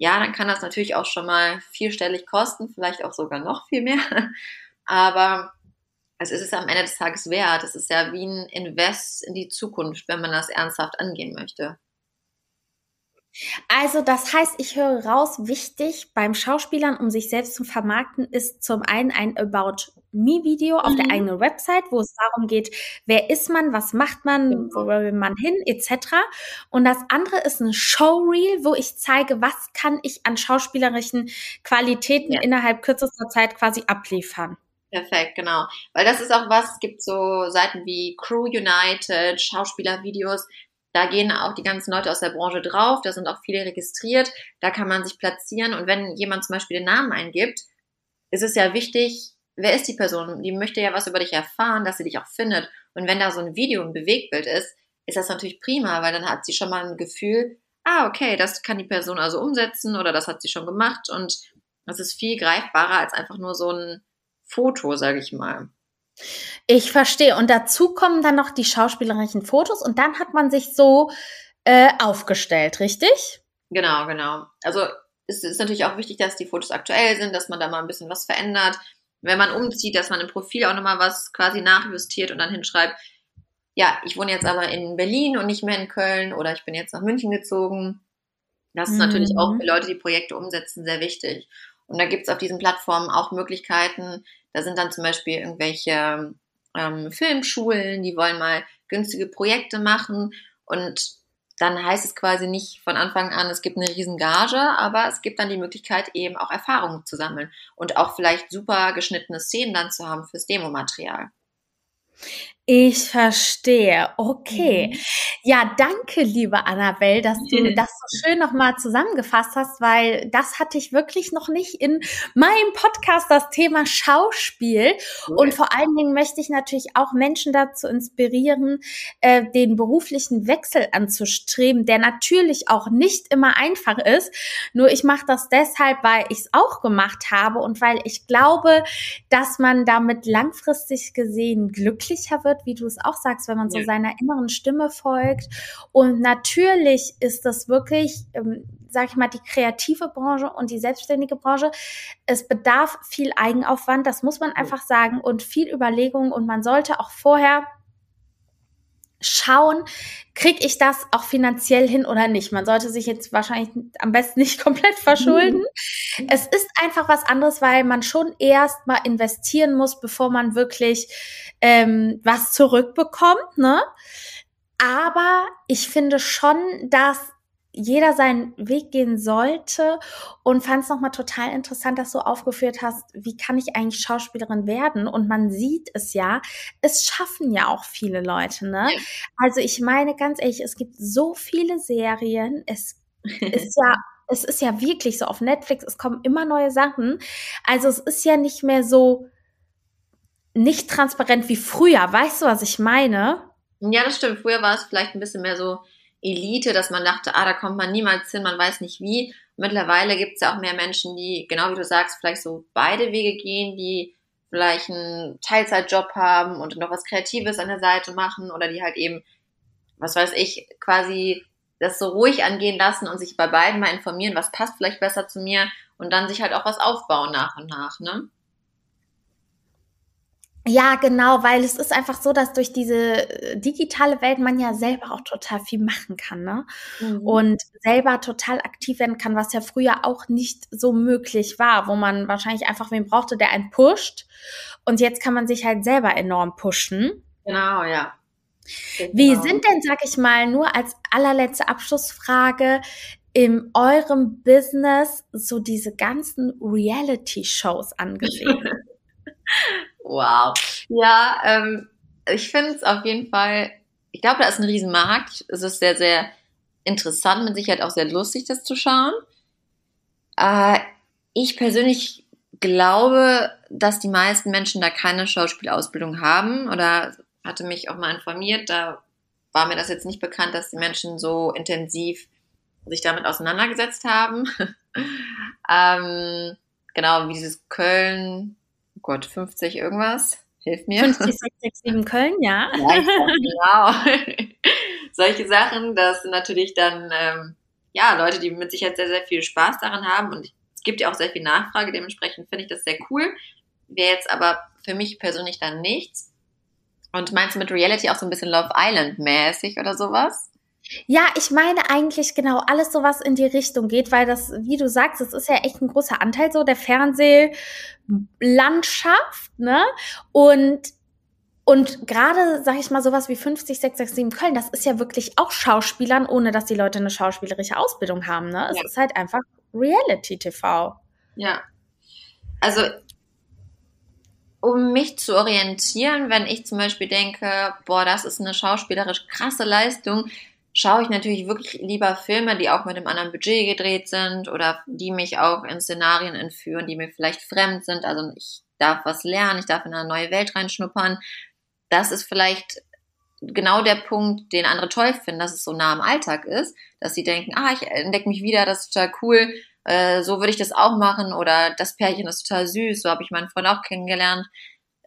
ja, dann kann das natürlich auch schon mal vierstellig kosten, vielleicht auch sogar noch viel mehr. Aber es ist es am Ende des Tages wert. Es ist ja wie ein Invest in die Zukunft, wenn man das ernsthaft angehen möchte. Also das heißt, ich höre raus, wichtig beim Schauspielern, um sich selbst zu vermarkten, ist zum einen ein About Me-Video auf der mhm. eigenen Website, wo es darum geht, wer ist man, was macht man, genau. wo will man hin, etc. Und das andere ist ein Showreel, wo ich zeige, was kann ich an schauspielerischen Qualitäten ja. innerhalb kürzester Zeit quasi abliefern. Perfekt, genau. Weil das ist auch was, es gibt so Seiten wie Crew United, Schauspielervideos, da gehen auch die ganzen Leute aus der Branche drauf, da sind auch viele registriert, da kann man sich platzieren und wenn jemand zum Beispiel den Namen eingibt, ist es ja wichtig, wer ist die Person? Die möchte ja was über dich erfahren, dass sie dich auch findet. Und wenn da so ein Video, ein Bewegtbild ist, ist das natürlich prima, weil dann hat sie schon mal ein Gefühl, ah, okay, das kann die Person also umsetzen oder das hat sie schon gemacht und das ist viel greifbarer als einfach nur so ein Foto, sage ich mal. Ich verstehe. Und dazu kommen dann noch die schauspielerischen Fotos und dann hat man sich so äh, aufgestellt, richtig? Genau, genau. Also es ist natürlich auch wichtig, dass die Fotos aktuell sind, dass man da mal ein bisschen was verändert wenn man umzieht, dass man im Profil auch nochmal was quasi nachjustiert und dann hinschreibt, ja, ich wohne jetzt aber in Berlin und nicht mehr in Köln oder ich bin jetzt nach München gezogen. Das ist mhm. natürlich auch für Leute, die Projekte umsetzen, sehr wichtig. Und da gibt es auf diesen Plattformen auch Möglichkeiten. Da sind dann zum Beispiel irgendwelche ähm, Filmschulen, die wollen mal günstige Projekte machen und dann heißt es quasi nicht von Anfang an, es gibt eine riesen Gage, aber es gibt dann die Möglichkeit, eben auch Erfahrungen zu sammeln und auch vielleicht super geschnittene Szenen dann zu haben fürs Demomaterial. Ich verstehe. Okay. Mhm. Ja, danke, liebe Annabelle, dass du mhm. das so schön nochmal zusammengefasst hast, weil das hatte ich wirklich noch nicht in meinem Podcast, das Thema Schauspiel. Cool. Und vor allen Dingen möchte ich natürlich auch Menschen dazu inspirieren, äh, den beruflichen Wechsel anzustreben, der natürlich auch nicht immer einfach ist. Nur ich mache das deshalb, weil ich es auch gemacht habe und weil ich glaube, dass man damit langfristig gesehen glücklicher wird wie du es auch sagst, wenn man so seiner inneren Stimme folgt. Und natürlich ist das wirklich, ähm, sag ich mal, die kreative Branche und die selbstständige Branche. Es bedarf viel Eigenaufwand, das muss man einfach sagen, und viel Überlegung. Und man sollte auch vorher schauen, kriege ich das auch finanziell hin oder nicht. Man sollte sich jetzt wahrscheinlich am besten nicht komplett verschulden. Mhm. Es ist einfach was anderes, weil man schon erst mal investieren muss, bevor man wirklich ähm, was zurückbekommt. Ne? Aber ich finde schon, dass jeder seinen Weg gehen sollte und fand es nochmal total interessant, dass du aufgeführt hast, wie kann ich eigentlich Schauspielerin werden? Und man sieht es ja, es schaffen ja auch viele Leute, ne? Also ich meine ganz ehrlich, es gibt so viele Serien, es ist ja es ist ja wirklich so auf Netflix, es kommen immer neue Sachen. Also es ist ja nicht mehr so nicht transparent wie früher. Weißt du, was ich meine? Ja, das stimmt. Früher war es vielleicht ein bisschen mehr so Elite, dass man dachte, ah, da kommt man niemals hin, man weiß nicht wie. Mittlerweile gibt es ja auch mehr Menschen, die, genau wie du sagst, vielleicht so beide Wege gehen, die vielleicht einen Teilzeitjob haben und noch was Kreatives an der Seite machen oder die halt eben, was weiß ich, quasi das so ruhig angehen lassen und sich bei beiden mal informieren, was passt vielleicht besser zu mir und dann sich halt auch was aufbauen nach und nach, ne? Ja, genau, weil es ist einfach so, dass durch diese äh, digitale Welt man ja selber auch total viel machen kann, ne? Mhm. Und selber total aktiv werden kann, was ja früher auch nicht so möglich war, wo man wahrscheinlich einfach wen brauchte, der einen pusht. Und jetzt kann man sich halt selber enorm pushen. Genau, ja. Genau. Wie sind denn, sag ich mal, nur als allerletzte Abschlussfrage, in eurem Business so diese ganzen Reality-Shows angesehen? Wow. Ja, ähm, ich finde es auf jeden Fall, ich glaube, da ist ein Riesenmarkt. Es ist sehr, sehr interessant, mit Sicherheit auch sehr lustig, das zu schauen. Äh, ich persönlich glaube, dass die meisten Menschen da keine Schauspielausbildung haben oder hatte mich auch mal informiert, da war mir das jetzt nicht bekannt, dass die Menschen so intensiv sich damit auseinandergesetzt haben. ähm, genau, wie dieses Köln, Gott, 50 irgendwas. Hilf mir. 50667 Köln, ja. ja genau. Solche Sachen, das sind natürlich dann, ähm, ja, Leute, die mit Sicherheit sehr, sehr viel Spaß daran haben und es gibt ja auch sehr viel Nachfrage, dementsprechend finde ich das sehr cool. Wäre jetzt aber für mich persönlich dann nichts. Und meinst du mit Reality auch so ein bisschen Love Island mäßig oder sowas? Ja, ich meine eigentlich genau alles so, was in die Richtung geht, weil das, wie du sagst, das ist ja echt ein großer Anteil so der Fernsehlandschaft, ne? Und und gerade, sag ich mal, sowas wie 50667 Köln, das ist ja wirklich auch Schauspielern, ohne dass die Leute eine schauspielerische Ausbildung haben, ne? Es ja. ist halt einfach Reality TV. Ja. Also, um mich zu orientieren, wenn ich zum Beispiel denke, boah, das ist eine schauspielerisch krasse Leistung, schaue ich natürlich wirklich lieber Filme, die auch mit einem anderen Budget gedreht sind oder die mich auch in Szenarien entführen, die mir vielleicht fremd sind. Also ich darf was lernen, ich darf in eine neue Welt reinschnuppern. Das ist vielleicht genau der Punkt, den andere toll finden, dass es so nah am Alltag ist, dass sie denken, ah, ich entdecke mich wieder, das ist total cool, äh, so würde ich das auch machen oder das Pärchen ist total süß, so habe ich meinen Freund auch kennengelernt.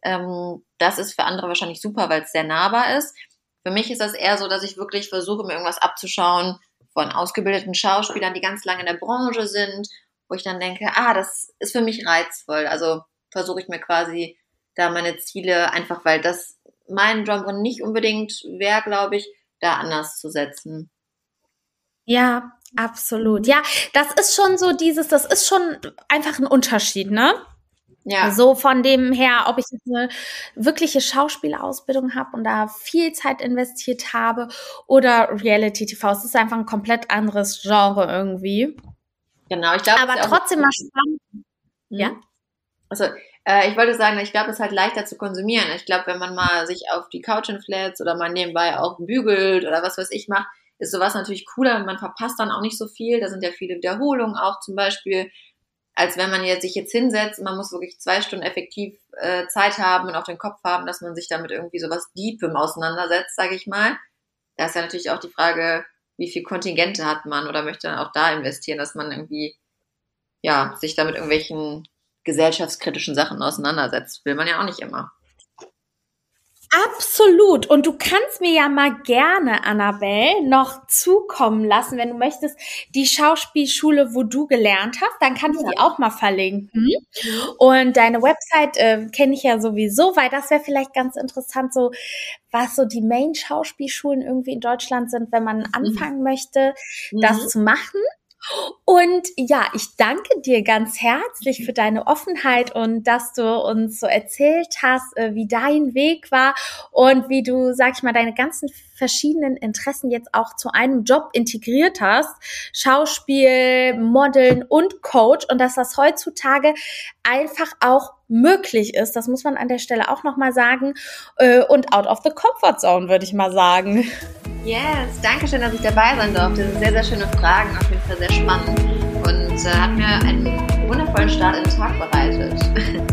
Ähm, das ist für andere wahrscheinlich super, weil es sehr nahbar ist. Für mich ist das eher so, dass ich wirklich versuche, mir irgendwas abzuschauen von ausgebildeten Schauspielern, die ganz lange in der Branche sind, wo ich dann denke, ah, das ist für mich reizvoll. Also versuche ich mir quasi da meine Ziele, einfach weil das mein Genre nicht unbedingt wäre, glaube ich, da anders zu setzen. Ja, absolut. Ja, das ist schon so dieses, das ist schon einfach ein Unterschied, ne? Ja. So von dem her, ob ich jetzt eine wirkliche Schauspielausbildung habe und da viel Zeit investiert habe oder Reality TV. Es ist einfach ein komplett anderes Genre irgendwie. Genau, ich glaube. Aber trotzdem mal spannend. Ja. Also Äh, ich wollte sagen, ich glaube, es ist halt leichter zu konsumieren. Ich glaube, wenn man mal sich auf die Couch hinflätzt oder man nebenbei auch bügelt oder was weiß ich macht, ist sowas natürlich cooler. Man verpasst dann auch nicht so viel. Da sind ja viele Wiederholungen auch zum Beispiel, als wenn man jetzt sich jetzt hinsetzt. Man muss wirklich zwei Stunden effektiv äh, Zeit haben und auch den Kopf haben, dass man sich damit irgendwie sowas Deepem auseinandersetzt, sage ich mal. Da ist ja natürlich auch die Frage, wie viel Kontingente hat man oder möchte dann auch da investieren, dass man irgendwie ja sich damit irgendwelchen gesellschaftskritischen Sachen auseinandersetzt. Will man ja auch nicht immer. Absolut. Und du kannst mir ja mal gerne, Annabelle, noch zukommen lassen, wenn du möchtest, die Schauspielschule, wo du gelernt hast. Dann kann ich ja. die auch mal verlinken. Mhm. Und deine Website äh, kenne ich ja sowieso, weil das wäre vielleicht ganz interessant, so was so die Main-Schauspielschulen irgendwie in Deutschland sind, wenn man mhm. anfangen mhm. möchte, das mhm. zu machen. Und ja, ich danke dir ganz herzlich für deine Offenheit und dass du uns so erzählt hast, äh, wie dein Weg war und wie du, sag ich mal, deine ganzen verschiedenen Interessen jetzt auch zu einem Job integriert hast. Schauspiel, Modeln und Coach und dass das heutzutage einfach auch möglich ist. Das muss man an der Stelle auch nochmal sagen. Äh, und out of the comfort zone, würde ich mal sagen. Yes, danke schön, dass ich dabei sein durfte. Das sind sehr, sehr schöne Fragen, auf jeden Fall sehr spannend und äh, hat mir einen wundervollen Start in den Tag bereitet.